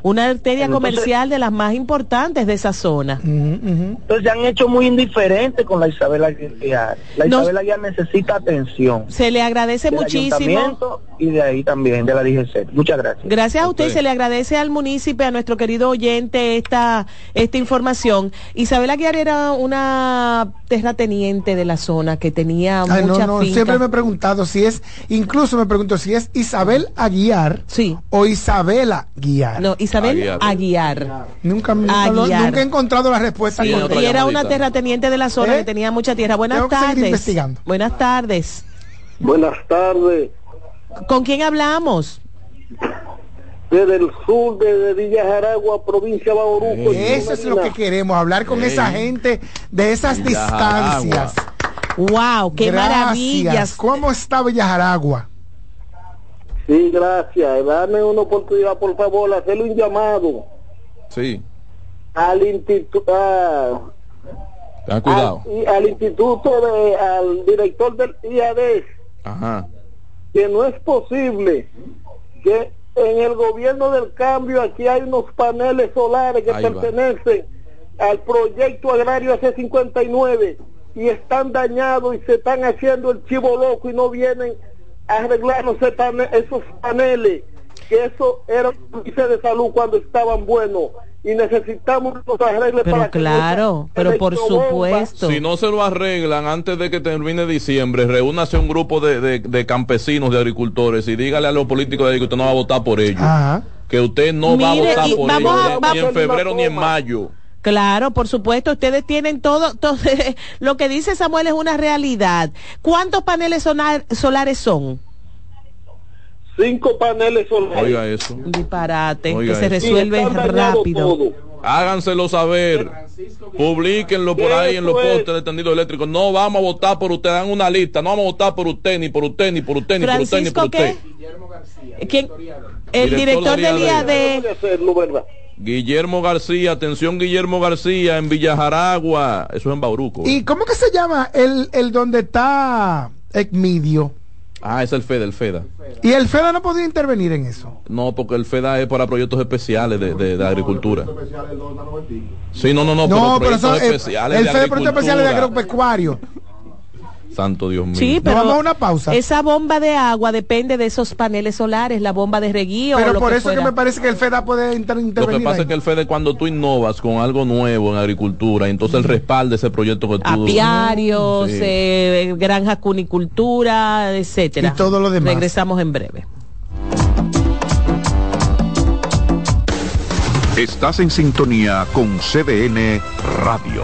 Una arteria Entonces- comercial de las más importantes de esa zona. Entonces se han hecho muy indiferentes con la Isabel Aguiar. La Nos- Isabel Aguiar necesita atención. Se le agradece del muchísimo. ayuntamiento y de ahí también, de la DGC. Muchas gracias. Gracias a usted se le agradece al municipio, a nuestro querido oyente, esta, esta información. Isabel Aguiar era una terrateniente de la zona que tenía Ay, no, mucha no, finca. siempre me he preguntado si es, incluso me pregunto si es Isabel Aguiar sí. o Isabela Guiar. No, Isabel Aguiar. Nunca, nunca, Aguiar. nunca he encontrado la respuesta. Sí, correcta. y era una terrateniente de la zona ¿Eh? que tenía mucha tierra. Buenas Tengo tardes. investigando. Buenas tardes. Buenas tardes. ¿Con quién hablamos? Desde el sur de Villa Jaragua, provincia de Bauruco. Eso es lo que queremos, hablar con esa gente de esas distancias. Wow, qué Gracias. maravillas. ¿Cómo está Villajaragua? Sí, gracias. Dame una oportunidad, por favor, hacerle un llamado Sí, al instituto, ten cuidado. al, al instituto de, al director del IAD, Ajá. que no es posible que en el gobierno del cambio aquí hay unos paneles solares que Ahí va. pertenecen al proyecto agrario AC59 y están dañados y se están haciendo el chivo loco y no vienen a arreglarnos ese pane- esos paneles que eso era un servicio de salud cuando estaban buenos y necesitamos los arregles Pero para que claro, pero por supuesto. Si no se lo arreglan antes de que termine diciembre, reúnase un grupo de, de- de campesinos, de agricultores y dígale a los políticos de ahí que usted no va a votar por ellos. Que usted no va a votar por vamos ellos ni- en febrero ni en mayo. Claro, por supuesto, ustedes tienen todo, todo lo que dice Samuel es una realidad. ¿Cuántos paneles solar- solares son? cinco paneles solares Oiga eso. Disparate, Oiga que se resuelve rápido. Háganselo saber. Publíquenlo por ahí en los Eso es. postes de tendido eléctrico. No vamos a votar por usted. Dan una lista. No vamos a votar por usted, ni por usted, ni por usted, ni por usted, ni por Francisco, usted. ¿qué? ¿Quién? El Director director del del IAD. Guillermo García, atención Guillermo García en Villajaragua. Eso es en Bauruco. ¿Y cómo que se llama el, el donde está Ecmidio? Ah, es el FEDA, el FEDA. Y el FEDA no podía intervenir en eso. No, porque el FEDA es para proyectos especiales de, de- de agricultura. Sí, no, no, no, No, pero pero eso, proyectos el, especiales el de FEDA de Proyectos Especiales de. Agropecuario. Santo Dios mío. Sí, pero vamos a una pausa. esa bomba de agua depende de esos paneles solares, la bomba de reguío. o Pero lo por que eso es que fuera. me parece que el FEDA puede inter- Lo que intervenir. pasa ahí. es que el FEDE cuando tú innovas con algo nuevo en agricultura, entonces el respalda ese proyecto que tú... apiarios, Sí. eh, granjas cunicultura, etcétera. Y todo lo demás. Regresamos en breve. Estás en sintonía con CDN Radio.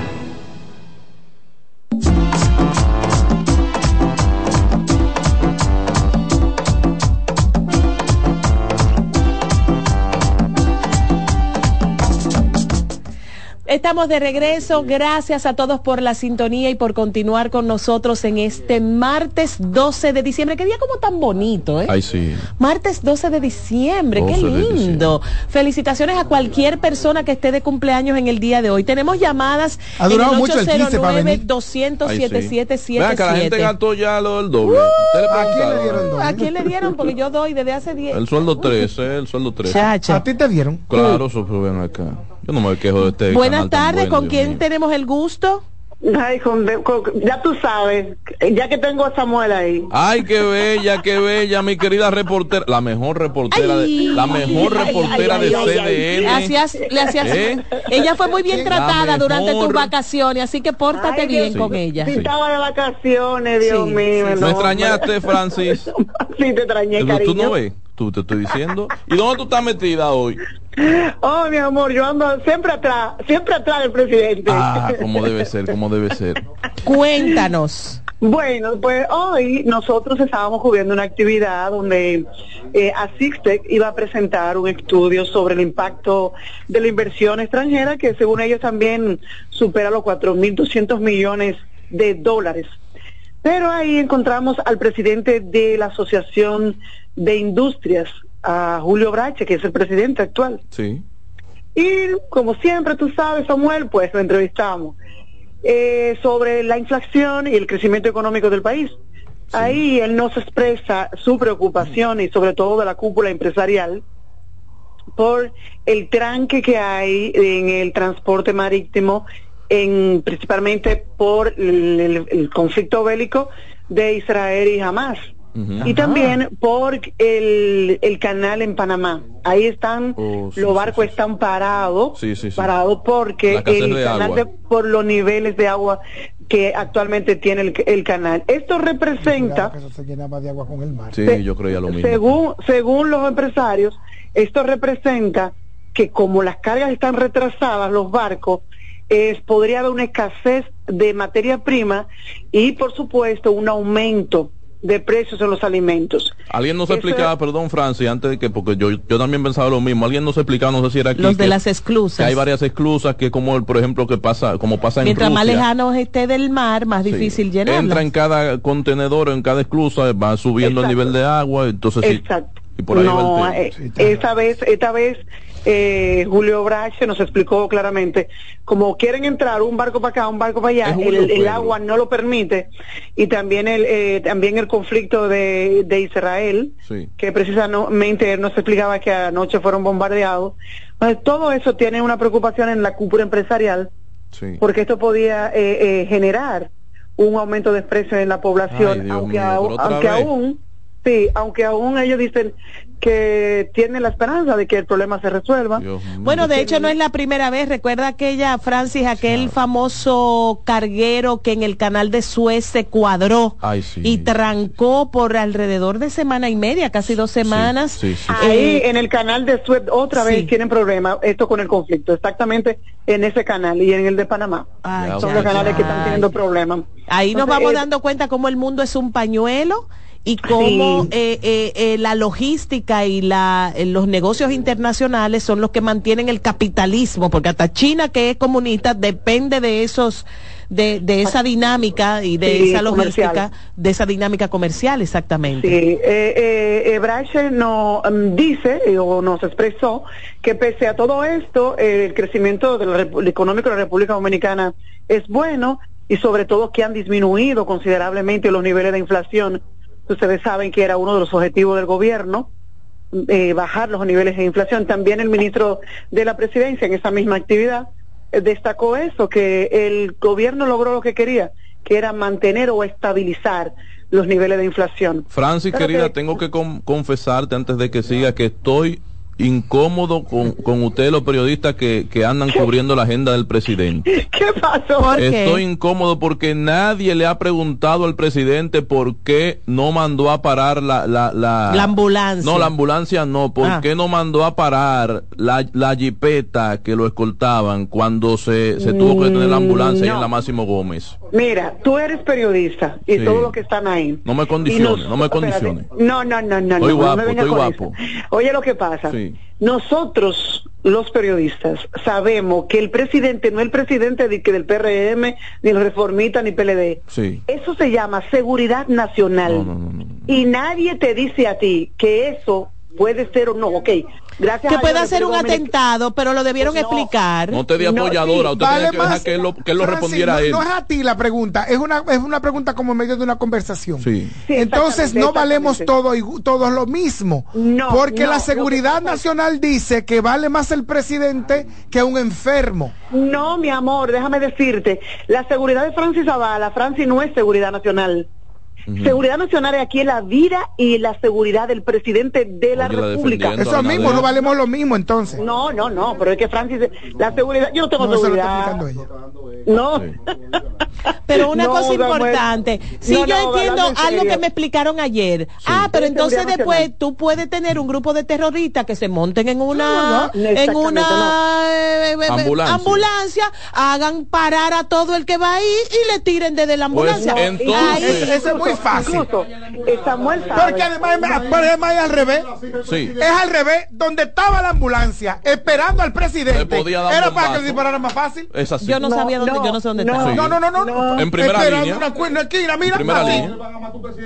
Estamos de regreso. Gracias a todos por la sintonía y por continuar con nosotros en este martes 12 de diciembre. Qué día como tan bonito, ¿eh? Ay, sí. Martes 12 de diciembre, qué 12 de lindo. Felicitaciones a cualquier persona que esté de cumpleaños en el día de hoy. Tenemos llamadas Ha en durado el mucho el 15 para 809 venir. 200 Ay, sí. Vean que la gente 7777. gastó ya lo del doble. ¿Ustedes ¿A quién le dieron doble? ¿A quién le dieron? Porque yo doy desde hace 10. El sueldo 13, el sueldo 13. Chacha. ¿A ti te dieron? Claro, eso acá. Yo no me quejo de este Buenas tardes, bueno, ¿con Dios quién mío. tenemos el gusto? Ay, con- con- ya tú sabes, ya que tengo a Samuel ahí. Ay, qué bella, qué bella, mi querida reportera, la mejor reportera de, Ay. la mejor Ay, reportera ay, de CDN. Hacías, le hacías, ¿Eh? ella fue muy bien La tratada durante tus vacaciones, así que pórtate Ay, bien Dios con ella. Si Sí. estaba de vacaciones, Dios Sí, mío. sí, sí. no, ¿Me extrañaste, Francis? sí, te extrañé, ¿Tú, cariño. tú no ves? Tú te estoy diciendo. ¿Y dónde tú estás metida hoy? Oh, mi amor, yo ando siempre atrás, siempre atrás del presidente. Ah, como debe ser, como debe ser. Cuéntanos. Bueno, pues hoy nosotros estábamos cubriendo una actividad donde eh, Asixtec iba a presentar un estudio sobre el impacto de la inversión extranjera que según ellos también supera los 4.200 millones de dólares. Pero ahí encontramos al presidente de la Asociación de Industrias, a Julio Brache, que es el presidente actual. Sí. Y como siempre, tú sabes, Samuel, pues lo entrevistamos eh, sobre la inflación y el crecimiento económico del país. Ahí él nos expresa su preocupación y sobre todo de la cúpula empresarial por el tranque que hay en el transporte marítimo, en, principalmente por el, el- el conflicto bélico de Israel y Hamas. Y también por el, el canal en Panamá. Ahí están, Oh, sí, los barcos sí, sí. están parados, Sí, sí, sí. parados porque el de canal de, por los niveles de agua que actualmente tiene el, el canal. Esto representa Que eso se llenaba de agua con el mar. Sí, Se- yo creía lo mismo. según, según los empresarios, esto representa que como las cargas están retrasadas, los barcos, es, podría haber una escasez de materia prima y, por supuesto, un aumento de precios en los alimentos. Alguien nos Eso explicaba, es- perdón, Francis, antes de que, porque yo, yo también pensaba lo mismo, alguien nos explicaba, no sé si era aquí, Los de que- las que esclusas. hay varias esclusas que como, el, por ejemplo, que pasa, como pasa en Mientras más Rusia, lejano esté del mar, más sí, difícil llenarla. Entra en cada contenedor, en cada esclusa, va subiendo el Exacto. nivel de agua, entonces sí, Exacto. y por ahí no, va el eh, tema. esta vez, esta vez eh, Julio Brache nos explicó claramente, como quieren entrar un barco para acá, un barco para allá, el, agua no lo permite y también el eh, también el conflicto de, de Israel, Sí. que precisamente nos explicaba que anoche fueron bombardeados. Entonces, todo eso tiene una preocupación en la cúpula empresarial Sí. porque esto podía eh, eh, generar un aumento de precios en la población, Ay, aunque, mío, aunque aún, sí, aunque aún ellos dicen que tienen la esperanza de que el problema se resuelva. Bueno, de hecho no es la primera vez. Recuerda aquella, Francis, aquel famoso carguero que en el canal de Suez se cuadró Ay, sí. y trancó por alrededor de semana y media, casi dos semanas. Sí, sí, sí. Ahí Eh, en el canal de Suez otra sí. vez tienen problema, esto con el conflicto, exactamente en ese canal y en el de Panamá. Ay, Son ya, los canales que están teniendo problemas. Ahí nos vamos eh, dando cuenta cómo el mundo es un pañuelo y cómo Sí. eh, eh, eh, la logística y la, eh, los negocios internacionales son los que mantienen el capitalismo, porque hasta China, que es comunista, depende de esos de, de esa dinámica y de Sí, esa logística, comercial. de esa dinámica comercial, exactamente. Sí, eh, eh, Brache no, mm, dice o nos expresó que pese a todo esto, el crecimiento del repu- económico de la República Dominicana es bueno y sobre todo que han disminuido considerablemente los niveles de inflación. Ustedes saben que era uno de los objetivos del gobierno, eh, bajar los niveles de inflación. También el ministro de la Presidencia en esa misma actividad eh, destacó eso, que el gobierno logró lo que quería, que era mantener o estabilizar los niveles de inflación. Francis, Pero querida, que- tengo que con- confesarte antes de que siga que estoy incómodo con, con ustedes los periodistas que, que andan cubriendo la agenda del presidente. ¿Qué pasó? Estoy incómodo porque nadie le ha preguntado al presidente por qué no mandó a parar la... La, la, La ambulancia. No, la ambulancia no. ¿Por Ah. qué no mandó a parar la, la jipeta que lo escoltaban cuando se, se tuvo que detener la ambulancia ahí No. en la Máximo Gómez? Mira, tú eres periodista y Sí. todos los que están ahí. No me condiciones, nos- no me condiciones. No, no, no, no. Estoy no, guapo, no estoy guapo. eso. Oye lo que pasa. Sí. Nosotros, los periodistas, sabemos que el presidente no es el presidente de, que del PRM, ni el reformista, ni PLD. Sí. Eso se llama seguridad nacional. Y nadie te dice a ti que eso puede ser o no. Ok, gracias Que a pueda Dios, ser un atentado, pero lo debieron explicar. No te dé apoyadora, usted Vale tiene que dejar que él lo, que él lo respondiera no, a él. no es a ti la pregunta, es una, es una pregunta como en medio de una conversación. Sí. Entonces no valemos exactamente. todo y- todos lo mismo. No, porque no, la seguridad nacional dice que vale más el presidente que un enfermo. No, mi amor, déjame decirte, la seguridad de Francis Zavala, Francis no es seguridad nacional. Seguridad nacional es aquí la vida y la seguridad del presidente de la Oye, la República. defendiendo Eso mismo, no valemos lo mismo entonces. No, no, no, pero es que Francis, la seguridad, yo no tengo No, eso lo está seguridad. ella. No. Pero una No, cosa importante, si No, yo no, entiendo algo que me explicaron ayer, ah, pero Es entonces después nacional. tú puedes tener un grupo de terroristas que se monten en una, No, no, en una eh, eh, Ambulancia. ambulancia, hagan parar a todo el que va ahí y le tiren desde la Pues, ambulancia. entonces- Ahí- Ese- ese es muy fácil. Incluso, Samuel sabe. Porque además, además es al revés. Sí. Es al revés, donde estaba la ambulancia esperando al presidente. Le podía dar Era para que le disparara más fácil. Es así. yo no, No, sabía dónde, no, yo no sé dónde no. estaba. Sí. No, no, no, no. no. En primera Esperando línea. Una, una esquina, mira. Primera así. línea.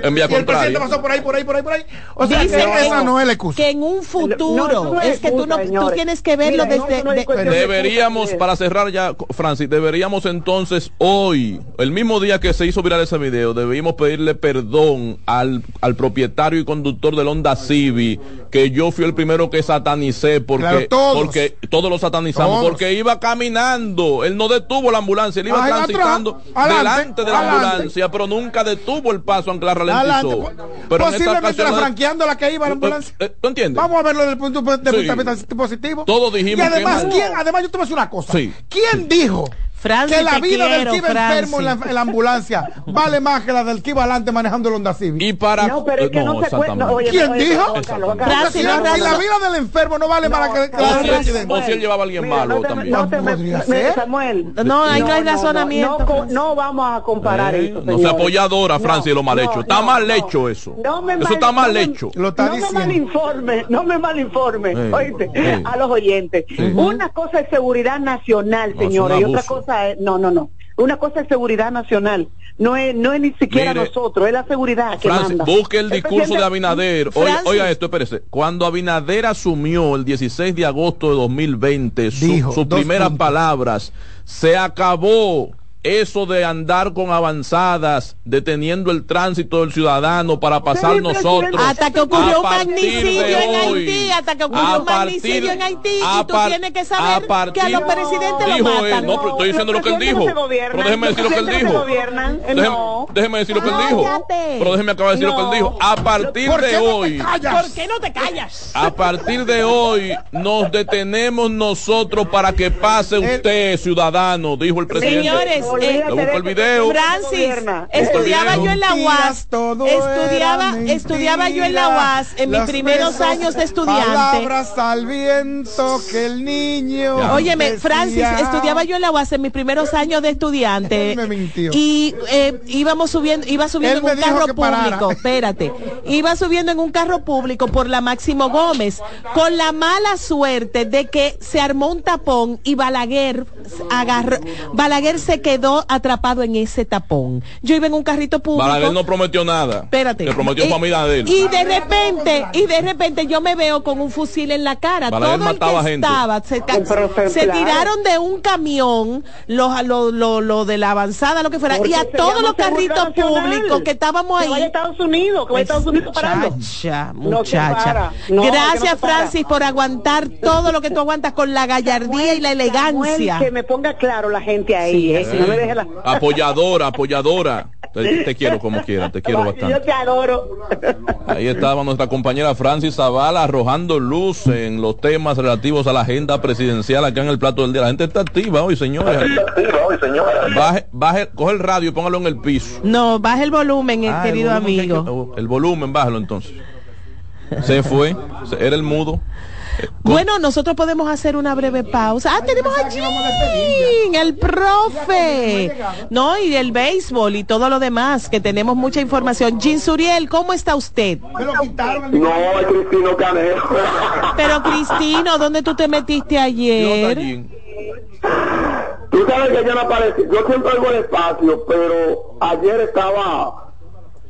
En vía Y el presidente pasó por ahí, por ahí, por ahí, por ahí. O sea, Dice que esa no es la excusa. que en un futuro, No, eso no es es que tú, no, tú tienes que verlo desde... Deberíamos, para cerrar ya, Francis, deberíamos entonces hoy, el mismo día que se hizo viral ese video, debíamos pedirle perdón al, al propietario y conductor del Honda Civic, que yo fui el primero que satanicé, porque Claro, todos. porque todos lo satanizamos, Todos. porque iba caminando, él no detuvo la ambulancia, él iba Ay, transitando adelante, delante de la adelante. ambulancia, pero nunca detuvo el paso aunque la ralentizó. Adelante. Pero en esta Posiblemente ocasión no- franqueando la que iba a la ambulancia. Eh, ¿Tú entiendes? Vamos a verlo desde el punto de Sí. vista positivo. Todos dijimos Y además, que- ¿quién, además yo te voy a decir una cosa. Sí. ¿Quién dijo Francis, que la vida quiero, del que iba enfermo en la, en la ambulancia vale más que la del que iba adelante manejando el Honda Civic? Y para... No, pero es que no, se puede. exactamente. no, oye, ¿Quién oye, dijo? Francis, si, no, la, si la razón. vida del enfermo no vale más que la O del si, él, presidente. o si él llevaba a alguien Mira, malo no te, también. no te Podría me- ser. Samuel. No, ahí no hay no, razonamiento, No, vamos a comparar Eh, eso. no sea señores. apoyadora, Francis, lo mal hecho. Está mal hecho eso. Eso está mal hecho. Lo está no me malinforme, no me malinforme, Sí, oíste, sí. a los oyentes. Una cosa es seguridad nacional, señores, y otra abuso. Cosa es, no, no, no. Una cosa es seguridad nacional. No es, no es ni siquiera Mire, nosotros, es la seguridad que Francis, manda. busque el discurso de Abinader. Oiga, esto, espérese. Cuando Abinader asumió el 16 de agosto de 2020 su- Dijo, sus primeras puntos. palabras, se acabó eso de andar con avanzadas, deteniendo el tránsito del ciudadano para pasar Sí, nosotros. Hasta que ocurrió A un magnicidio en Haití, hasta que a ocurrió un partir- magnicidio en Haití, a y tú par- tienes que a saber que a los presidentes Dijo lo él, matan. no, pero estoy diciendo lo que él dijo. Pero déjeme decir lo que él dijo. Déjeme, decir lo que él dijo. Pero déjeme acabar de decir lo que él dijo. A partir ¿Por qué de hoy. ¿Por qué no te callas? A partir de hoy nos detenemos nosotros para que pase usted, ciudadano, dijo el presidente. Señores, eh, busco el video. Francis, estudiaba yo en la UAS, estudiaba, estudiaba yo en la. UAS en mis primeros años de estudiante. Palabras al viento que el niño. Ya. Óyeme, decía. Francis, estudiaba yo en la UAS en mis primeros años de estudiante. Él me mintió. Y eh, íbamos subiendo, iba subiendo Él en un carro público. Espérate. Iba subiendo en un carro público por la Máximo Gómez, con la mala suerte de que se armó un tapón y Balaguer agarró, Balaguer se quedó quedó atrapado en ese tapón. Yo iba en un carrito público. Balaguer no prometió nada. Espérate. Le prometió Y- familia de él. Y de repente, y de repente yo me veo con un fusil en la cara. Balaguer Todo el que gente. estaba, se, se- tiraron de un camión, los lo, lo, lo de la avanzada, lo que fuera, Porque y a todos los carritos públicos que estábamos Que vaya a ahí. Estados Unidos, que vaya a Estados Unidos parando. Muchacha, muchacha. para. No, que no Gracias. Francis, por aguantar todo lo que tú aguantas con la gallardía y la elegancia. Samuel, que me ponga claro la gente ahí, eh, que no me Apoyadora, apoyadora. Te, te quiero como quiera, te quiero Yo bastante. te adoro. Ahí estaba nuestra compañera Francis Zavala arrojando luz en los temas relativos a la agenda presidencial acá en el plato del día. La gente está activa hoy, señores. Baje, baje, coge el radio y póngalo en el piso. No, baja el volumen, eh, Ah, el querido volumen que- amigo. oh, el volumen, bájalo entonces. Se fue, se- era el mudo. Bueno, nosotros podemos hacer una breve pausa. Ah, tenemos a Jim, el profe. No, y el béisbol y todo lo demás, que tenemos mucha información. Jim Suriel, ¿cómo está usted? No, es Cristino Caneo. Pero Cristino, ¿dónde tú te metiste ayer? Tú sabes que yo no aparecí. Yo siempre hago el espacio, pero ayer estaba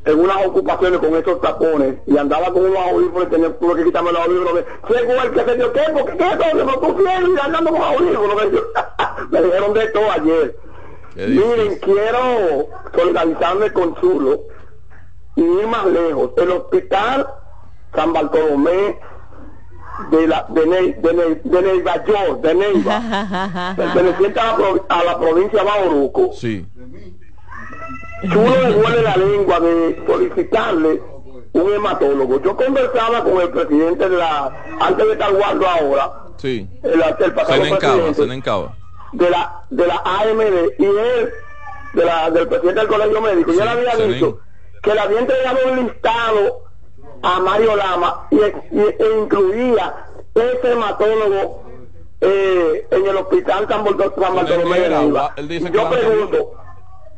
en unas ocupaciones con esos tapones y andaba con unos audífonos y tenía tuve que quitarme los audífonos. Según el que se dio tiempo, ¿qué es eso? No tú y andando con audífonos. Me dijeron de todo ayer. Miren, quiero solidarizarme con Chulo y ir más lejos. El hospital San Bartolomé de la de, Ney- de, Ney- de Neiva York, de Neiva, perteneciente a a la provincia de Bauruco. Sí. Chulo le duele la lengua de solicitarle un hematólogo. Yo conversaba con el presidente de la, antes de estar guardo ahora, Sí. el, el pasado presidente de la de la AMD y él de la, del presidente del colegio médico y él había dicho que le había entregado un listado a Mario Lama y, y- e incluía ese hematólogo eh, en el hospital San, San Bartolomé de que yo pregunto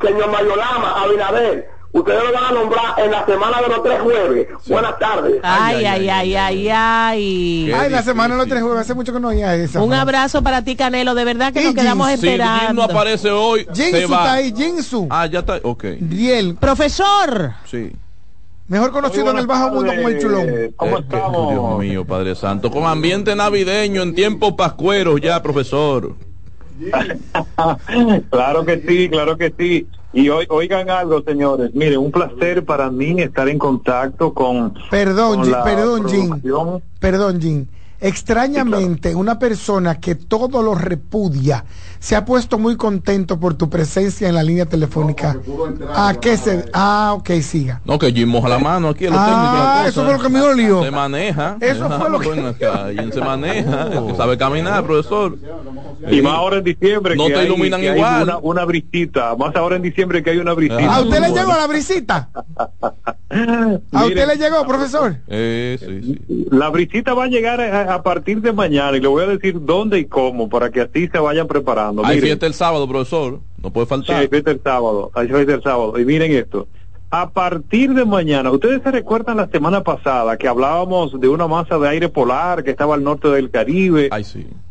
señor Mario Lama Abinader ustedes lo van a nombrar en la semana de los tres jueves buenas tardes Ay, ay, ay, ay, ay. Ay, la semana de los tres jueves, hace mucho que no oía esa. Un abrazo para ti, Canelo. De verdad que nos quedamos Si Jim no esperando. aparece hoy, se Jinsu va. está ahí, Jinsu. Ah, ya está, ok. Riel, Profesor. Sí. mejor conocido en el bajo mundo como el chulón. ¿Cómo estamos? Dios mío, Padre Santo. Con ambiente navideño en tiempos pascueros ya, profesor. Claro que sí, claro que sí. Y hoy, oigan algo, señores. Mire, un placer para mí estar en contacto con. Perdón, con Jim, la perdón, Jim. Perdón, Jim. Extrañamente, una persona que todo lo repudia se ha puesto muy contento por tu presencia en la línea telefónica. ¿A qué se.? Ah, ok, siga. No, que Jim moja la mano aquí Ah, eso fue lo que me dolió. Se maneja. Eso fue lo que- Jim se maneja, que sabe caminar, profesor. Y más ahora en diciembre. No que te hay- iluminan que hay igual. Una, una brisita. Más ahora en diciembre que hay una brisita. ¿A usted le llegó la brisita? ¿A usted le llegó, profesor? Eh, sí, sí. La brisita va a llegar a, a partir de mañana y le voy a decir dónde y cómo para que así se vayan preparando. Hay Miren, fiesta el sábado, profesor. No puede Sí, faltar. hay fiesta el sábado, hay fiesta el sábado. Y miren esto, a partir de mañana, ustedes se recuerdan la semana pasada que hablábamos de una masa de aire polar que estaba al norte del Caribe,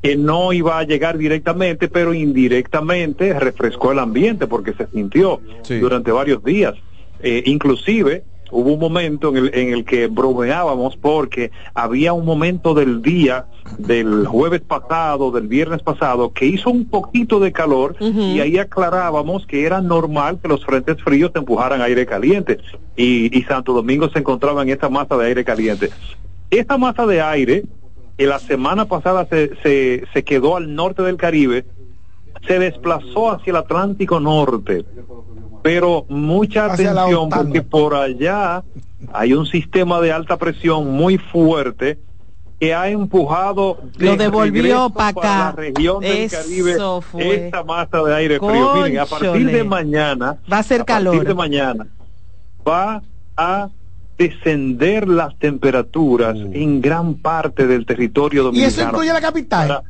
que no iba a llegar directamente, pero indirectamente refrescó el ambiente porque se sintió durante varios días. Eh, inclusive hubo un momento en el, en el que bromeábamos porque había un momento del día del jueves pasado, del viernes pasado, que hizo un poquito de calor y ahí aclarábamos que era normal que los frentes fríos empujaran aire caliente y, y Santo Domingo se encontraba en esa masa de aire caliente. Esta masa de aire, que la semana pasada se, se, se quedó al norte del Caribe, se desplazó hacia el Atlántico Norte. Pero mucha atención porque por allá hay un sistema de alta presión muy fuerte que ha empujado de Lo devolvió para acá. la región del Eso Caribe fue. esta masa de aire frío. Miren, a partir de mañana Va a ser a partir calor. de mañana va a descender las temperaturas en gran parte del territorio ¿Y dominicano. eso incluye la capital? para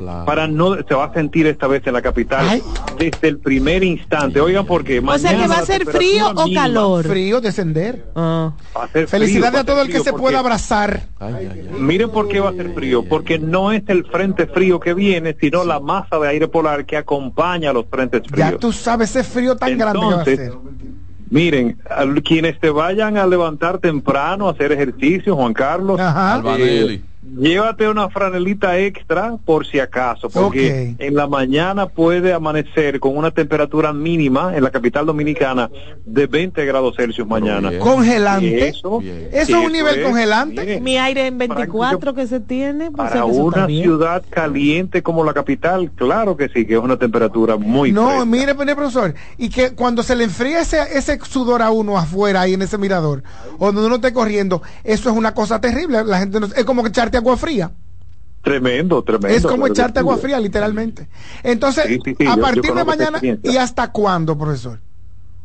no se va a sentir esta vez en la capital desde el primer instante. Oigan, porque o sea que va a ser frío o calor. Frío, descender. Ah. Felicidades a todo el que se pueda abrazar. Miren por qué va a ser frío, porque no es el frente frío que viene, sino la masa de aire polar que acompaña a los frentes fríos. Ya tú sabes ese frío tan grande que va a ser. Miren, quienes te vayan a levantar temprano a hacer ejercicio, Juan Carlos, eh, llévate una franelita extra por si acaso, porque en la mañana puede amanecer con una temperatura mínima en la capital dominicana de 20 grados Celsius mañana. ¿Congelante? Eso, es un nivel congelante. Mi aire en 24 que se tiene. Pues para una ciudad caliente como la capital, claro que sí, que es una temperatura muy No, mire, profesor, y que cuando se le enfría ese, ese sudor a uno afuera ahí en ese mirador, o donde uno esté corriendo, eso es una cosa terrible. La gente no, es como que echarte agua fría. Tremendo, tremendo. Es como echarte agua fría, literalmente. Entonces, a partir de mañana, ¿y hasta cuándo, profesor?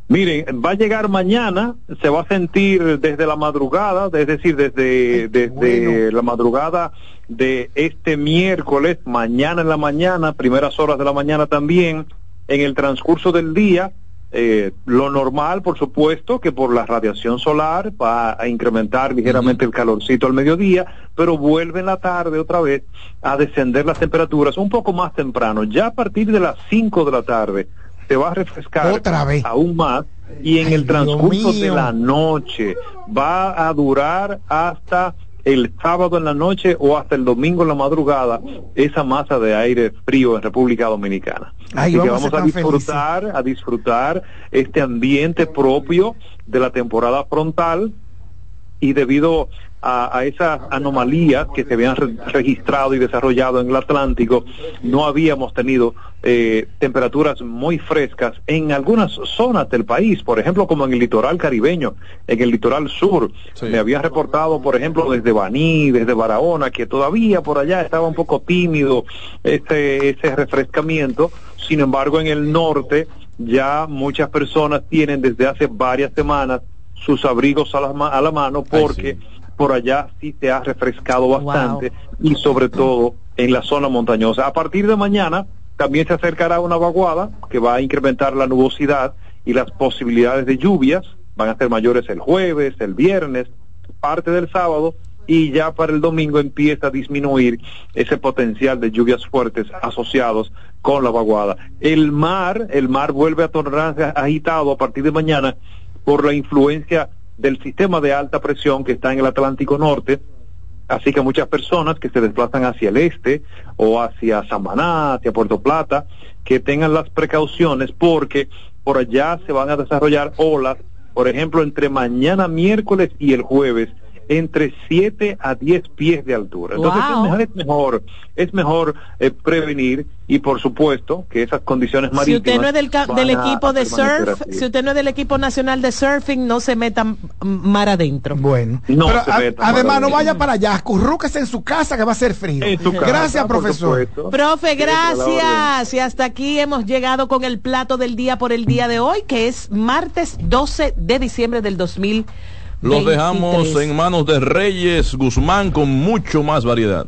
Miren, va a llegar mañana, se va a sentir desde la madrugada, es decir, desde, desde la madrugada de este miércoles, mañana en la mañana, primeras horas de la mañana también, en el transcurso del día, eh, lo normal, por supuesto, que por la radiación solar va a incrementar ligeramente el calorcito al mediodía, pero vuelve en la tarde otra vez a descender las temperaturas un poco más temprano. Ya a partir de las 5 de la tarde se va a refrescar aún más y en el transcurso de la noche va a durar hasta el sábado en la noche o hasta el domingo en la madrugada esa masa de aire frío en República Dominicana. Así que vamos a, disfrutar, a disfrutar este ambiente propio de la temporada frontal y debido a, esas anomalías que se habían registrado y desarrollado en el Atlántico, no habíamos tenido eh, temperaturas muy frescas en algunas zonas del país, por ejemplo, como en el litoral caribeño, en el litoral sur. Me habían reportado, por ejemplo, desde Baní, desde Barahona, que todavía por allá estaba un poco tímido este, ese refrescamiento. Sin embargo, en el norte ya muchas personas tienen desde hace varias semanas sus abrigos a la, a la mano porque por allá sí se ha refrescado bastante y sobre todo en la zona montañosa. A partir de mañana también se acercará una vaguada que va a incrementar la nubosidad y las posibilidades de lluvias van a ser mayores el jueves, el viernes, parte del sábado y ya para el domingo empieza a disminuir ese potencial de lluvias fuertes asociados con la vaguada. El mar, el mar vuelve a tornarse agitado a partir de mañana por la influencia del sistema de alta presión que está en el Atlántico Norte, así que muchas personas que se desplazan hacia el este o hacia Samaná, hacia Puerto Plata, que tengan las precauciones porque por allá se van a desarrollar olas, por ejemplo, entre mañana miércoles y el jueves, entre 7 a 10 pies de altura. Entonces es mejor, es mejor, eh, prevenir y por supuesto que esas condiciones marítimas. Si usted no es del, del equipo de surf, si usted no es del equipo nacional de surfing, no se meta mar adentro. Bueno, además no vaya para allá, acurrúquese en su casa que va a ser frío. gracias, profesor. Profe, gracias. Y hasta aquí hemos llegado con el plato del día por el día de hoy, que es martes 12 de diciembre del 2000. Los dejamos en manos de Reyes Guzmán con mucho más variedad.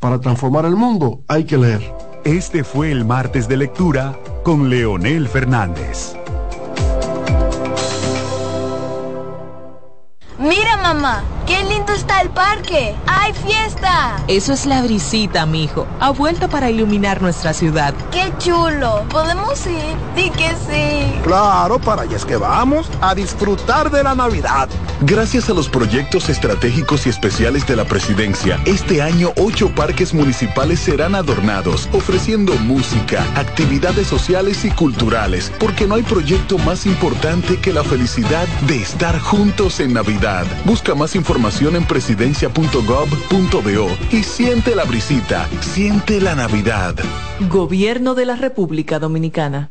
Para transformar el mundo hay que leer. Este fue el martes de lectura con Leonel Fernández. Mira mamá, qué lindo está el parque. ¡Hay fiesta! Eso es la brisita, mijo. Ha vuelto para iluminar nuestra ciudad. ¡Qué chulo! ¿Podemos ir? Di que sí. Claro, para allá es que vamos a disfrutar de la Navidad. Gracias a los proyectos estratégicos y especiales de la presidencia, este año ocho parques municipales serán adornados, ofreciendo música, actividades sociales y culturales, porque no hay proyecto más importante que la felicidad de estar juntos en Navidad. Busca más información en presidencia.gov.do y siente la brisita, siente la Navidad. Gobierno de la República Dominicana.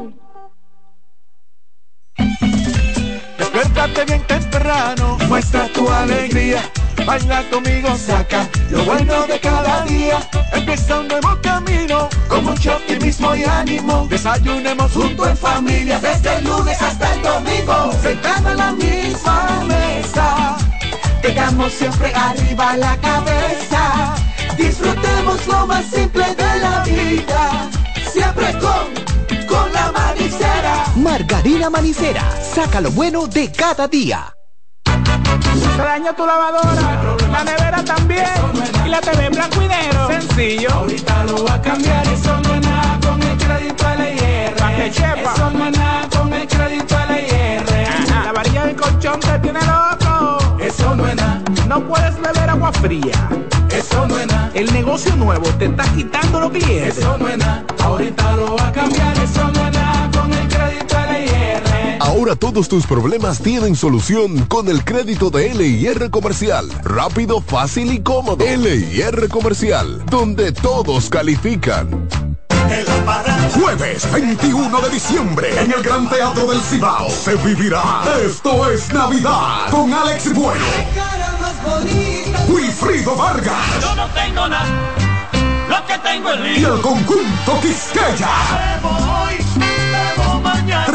Despiértate bien temprano, muestra tu alegría. Baila conmigo, saca lo bueno de cada día. Empieza un nuevo camino, con mucho optimismo y ánimo. Desayunemos junto en familia, desde el lunes hasta el domingo. Sentado en la misma mesa, tengamos siempre arriba la cabeza. Disfrutemos lo más simple de la vida, siempre con. Margarina Manicera, saca lo bueno de cada día. Se dañó tu lavadora, la nevera también, y la TV en blanco y negro. Sencillo. Ahorita lo va a cambiar, eso no es nada con el crédito LIR. Pa' que chepa. Eso no es nada con el crédito LIR. La varilla del colchón te tiene loco. Eso no es nada. No puedes beber agua fría. Eso no es nada. El negocio nuevo te está quitando los clientes. Eso no es nada. Ahorita lo va a cambiar, eso no es nada Ahora todos tus problemas tienen solución con el crédito de LIR Comercial. Rápido, fácil y cómodo. LIR Comercial, donde todos califican. Jueves 21 de diciembre en el Gran Teatro del Cibao se vivirá Esto es Navidad con Alex Bueno, Wilfrido Vargas Yo no tengo nada, lo que tengo es y el conjunto Quisqueya.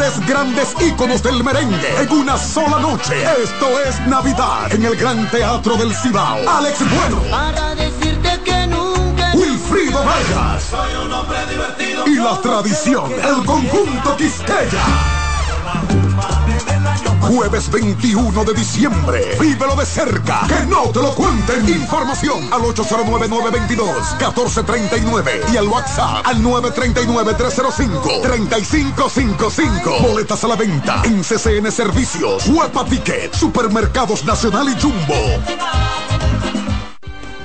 Tres grandes íconos del merengue en una sola noche. Esto es Navidad en el Gran Teatro del Cibao. Alex Bueno, Para decirte que nunca Wilfrido Vargas soy un hombre divertido. y la tradición, el conjunto Quisqueya. Jueves 21 de diciembre. Vívelo de cerca. Que no te lo cuenten. Información al 809-922-1439 y al WhatsApp al 939-305-3555. Boletas a la venta en CCN Servicios, Huepa Ticket, Supermercados Nacional y Jumbo.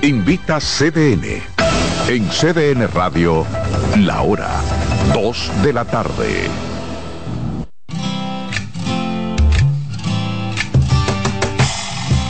Invita CDN. En CDN Radio, la hora 2 de la tarde.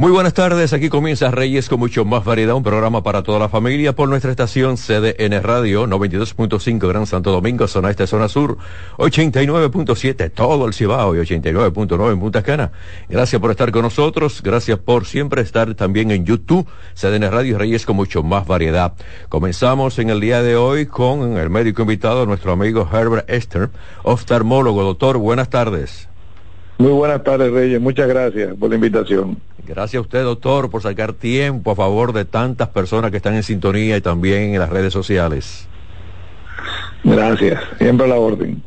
Muy buenas tardes, aquí comienza Reyes con mucho más variedad, un programa para toda la familia por nuestra estación CDN Radio 92.5 Gran Santo Domingo, zona este, zona sur, 89.7 todo el Cibao y 89.9 en Punta Cana. Gracias por estar con nosotros, gracias por siempre estar también en YouTube, CDN Radio Reyes con mucho más variedad. Comenzamos en el día de hoy con el médico invitado, nuestro amigo Herbert Esther, oftalmólogo. Doctor, buenas tardes. Muy buenas tardes, Reyes. Muchas gracias por la invitación. Gracias a usted, doctor, por sacar tiempo a favor de tantas personas que están en sintonía y también en las redes sociales. Gracias, siempre a la orden.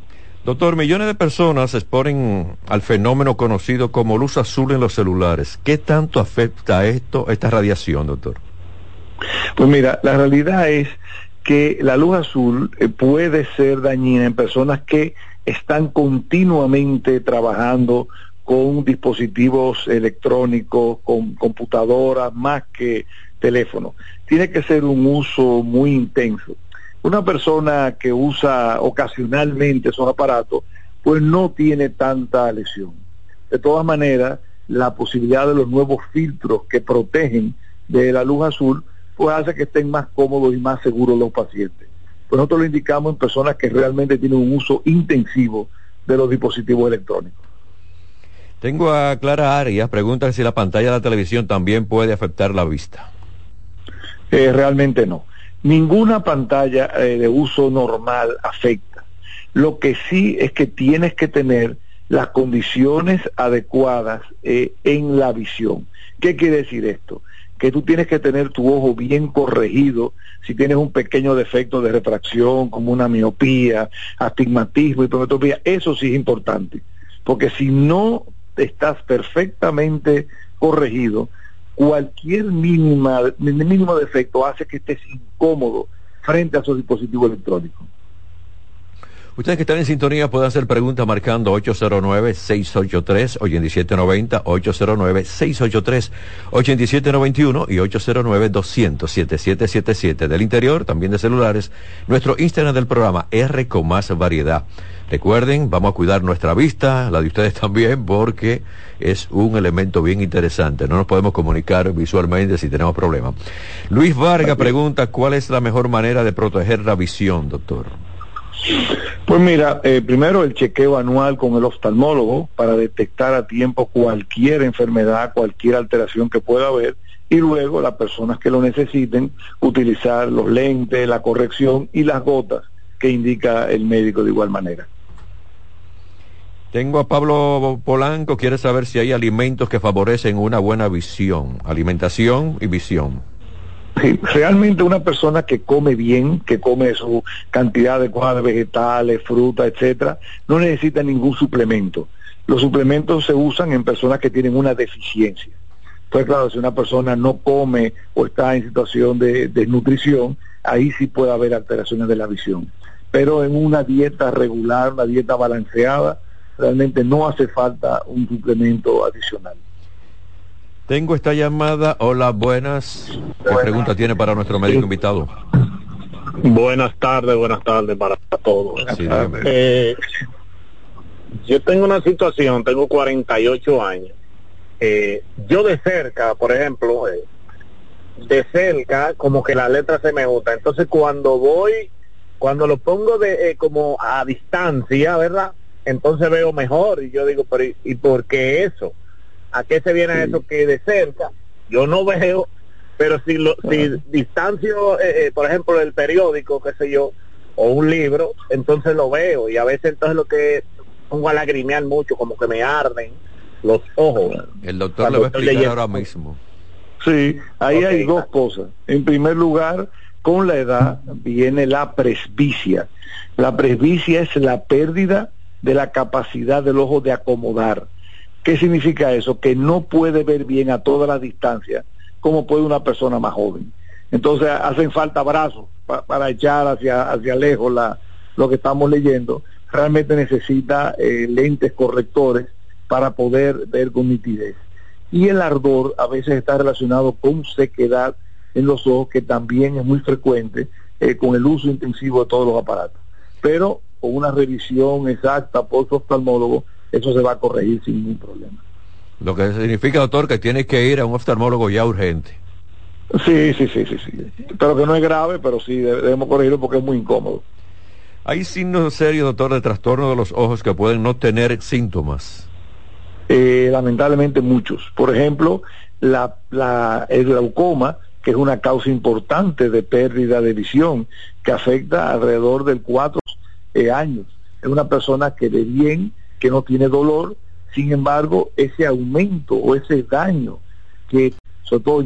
Doctor, millones de personas se exponen al fenómeno conocido como luz azul en los celulares. ¿Qué tanto afecta esto, esta radiación, doctor? Pues mira, la realidad es que la luz azul eh, puede ser dañina en personas que están continuamente trabajando con dispositivos electrónicos, con computadoras, más que teléfono. Tiene que ser un uso muy intenso. Una persona que usa ocasionalmente esos aparatos, pues no tiene tanta lesión. De todas maneras, la posibilidad de los nuevos filtros que protegen de la luz azul, pues hace que estén más cómodos y más seguros los pacientes. Pues nosotros lo indicamos en personas que realmente tienen un uso intensivo de los dispositivos electrónicos. Tengo a Clara Arias, pregunta si la pantalla de la televisión también puede afectar la vista. Eh, realmente no. Ninguna pantalla eh, de uso normal afecta. Lo que sí es que tienes que tener las condiciones adecuadas eh, en la visión. ¿Qué quiere decir esto? que tú tienes que tener tu ojo bien corregido si tienes un pequeño defecto de refracción como una miopía, astigmatismo, hipermetropía, eso sí es importante, porque si no estás perfectamente corregido, cualquier mínima, mínimo defecto hace que estés incómodo frente a esos dispositivos electrónicos. Ustedes que están en sintonía pueden hacer preguntas marcando 809-683-8790, 809-683-8791 y 809-200-7777 del interior, también de celulares. Nuestro Instagram del programa R con más variedad. Recuerden, vamos a cuidar nuestra vista, la de ustedes también, porque es un elemento bien interesante. No nos podemos comunicar visualmente si tenemos problemas. Luis Vargas pregunta, ¿cuál es la mejor manera de proteger la visión, doctor? Pues mira, eh, primero el chequeo anual con el oftalmólogo para detectar a tiempo cualquier enfermedad, cualquier alteración que pueda haber y luego las personas que lo necesiten utilizar los lentes, la corrección y las gotas que indica el médico de igual manera. Tengo a Pablo Polanco, quiere saber si hay alimentos que favorecen una buena visión, alimentación y visión realmente una persona que come bien, que come su cantidad adecuada de vegetales, frutas, etcétera, no necesita ningún suplemento. Los suplementos se usan en personas que tienen una deficiencia. Pues claro, si una persona no come o está en situación de desnutrición, ahí sí puede haber alteraciones de la visión. Pero en una dieta regular, una dieta balanceada, realmente no hace falta un suplemento adicional. Tengo esta llamada. Hola, buenas. ¿Qué pregunta tiene para nuestro médico invitado? Buenas tardes, buenas tardes para todos. Eh, yo tengo una situación, tengo 48 años. Eh, yo de cerca, por ejemplo, eh, de cerca, como que la letra se me gusta. Entonces cuando voy, cuando lo pongo de como a distancia, ¿verdad? Entonces veo mejor y yo digo, pero ¿y por qué eso? ¿A qué se viene eso? Que de cerca yo no veo, pero si, lo, si distancio, eh, eh, por ejemplo, el periódico, qué sé yo, o un libro, entonces lo veo y a veces entonces lo que pongo a lagrimear mucho, como que me arden los ojos. El doctor le va a explicar ahora mismo. Sí, ahí hay dos cosas. En primer lugar, con la edad viene la presbicia. La presbicia es la pérdida de la capacidad del ojo de acomodar. ¿Qué significa eso? Que no puede ver bien a toda la distancia como puede una persona más joven. Entonces hacen falta brazos para echar hacia, hacia lejos la, lo que estamos leyendo. Realmente necesita eh, lentes correctores para poder ver con nitidez. Y el ardor a veces está relacionado con sequedad en los ojos, que también es muy frecuente eh, con el uso intensivo de todos los aparatos. Pero con una revisión exacta por su oftalmólogo, eso se va a corregir sin ningún problema. Lo que significa, doctor, que tiene que ir a un oftalmólogo ya urgente. Sí, sí, sí, sí, sí. Pero que no es grave, pero sí debemos corregirlo porque es muy incómodo. ¿Hay signos serios, doctor, de trastorno de los ojos que pueden no tener síntomas? Eh, lamentablemente muchos. Por ejemplo, la, la, el glaucoma, que es una causa importante de pérdida de visión, que afecta alrededor del 4 eh, años. Es una persona que ve bien, que no tiene dolor, sin embargo, ese aumento o ese daño que sobre todo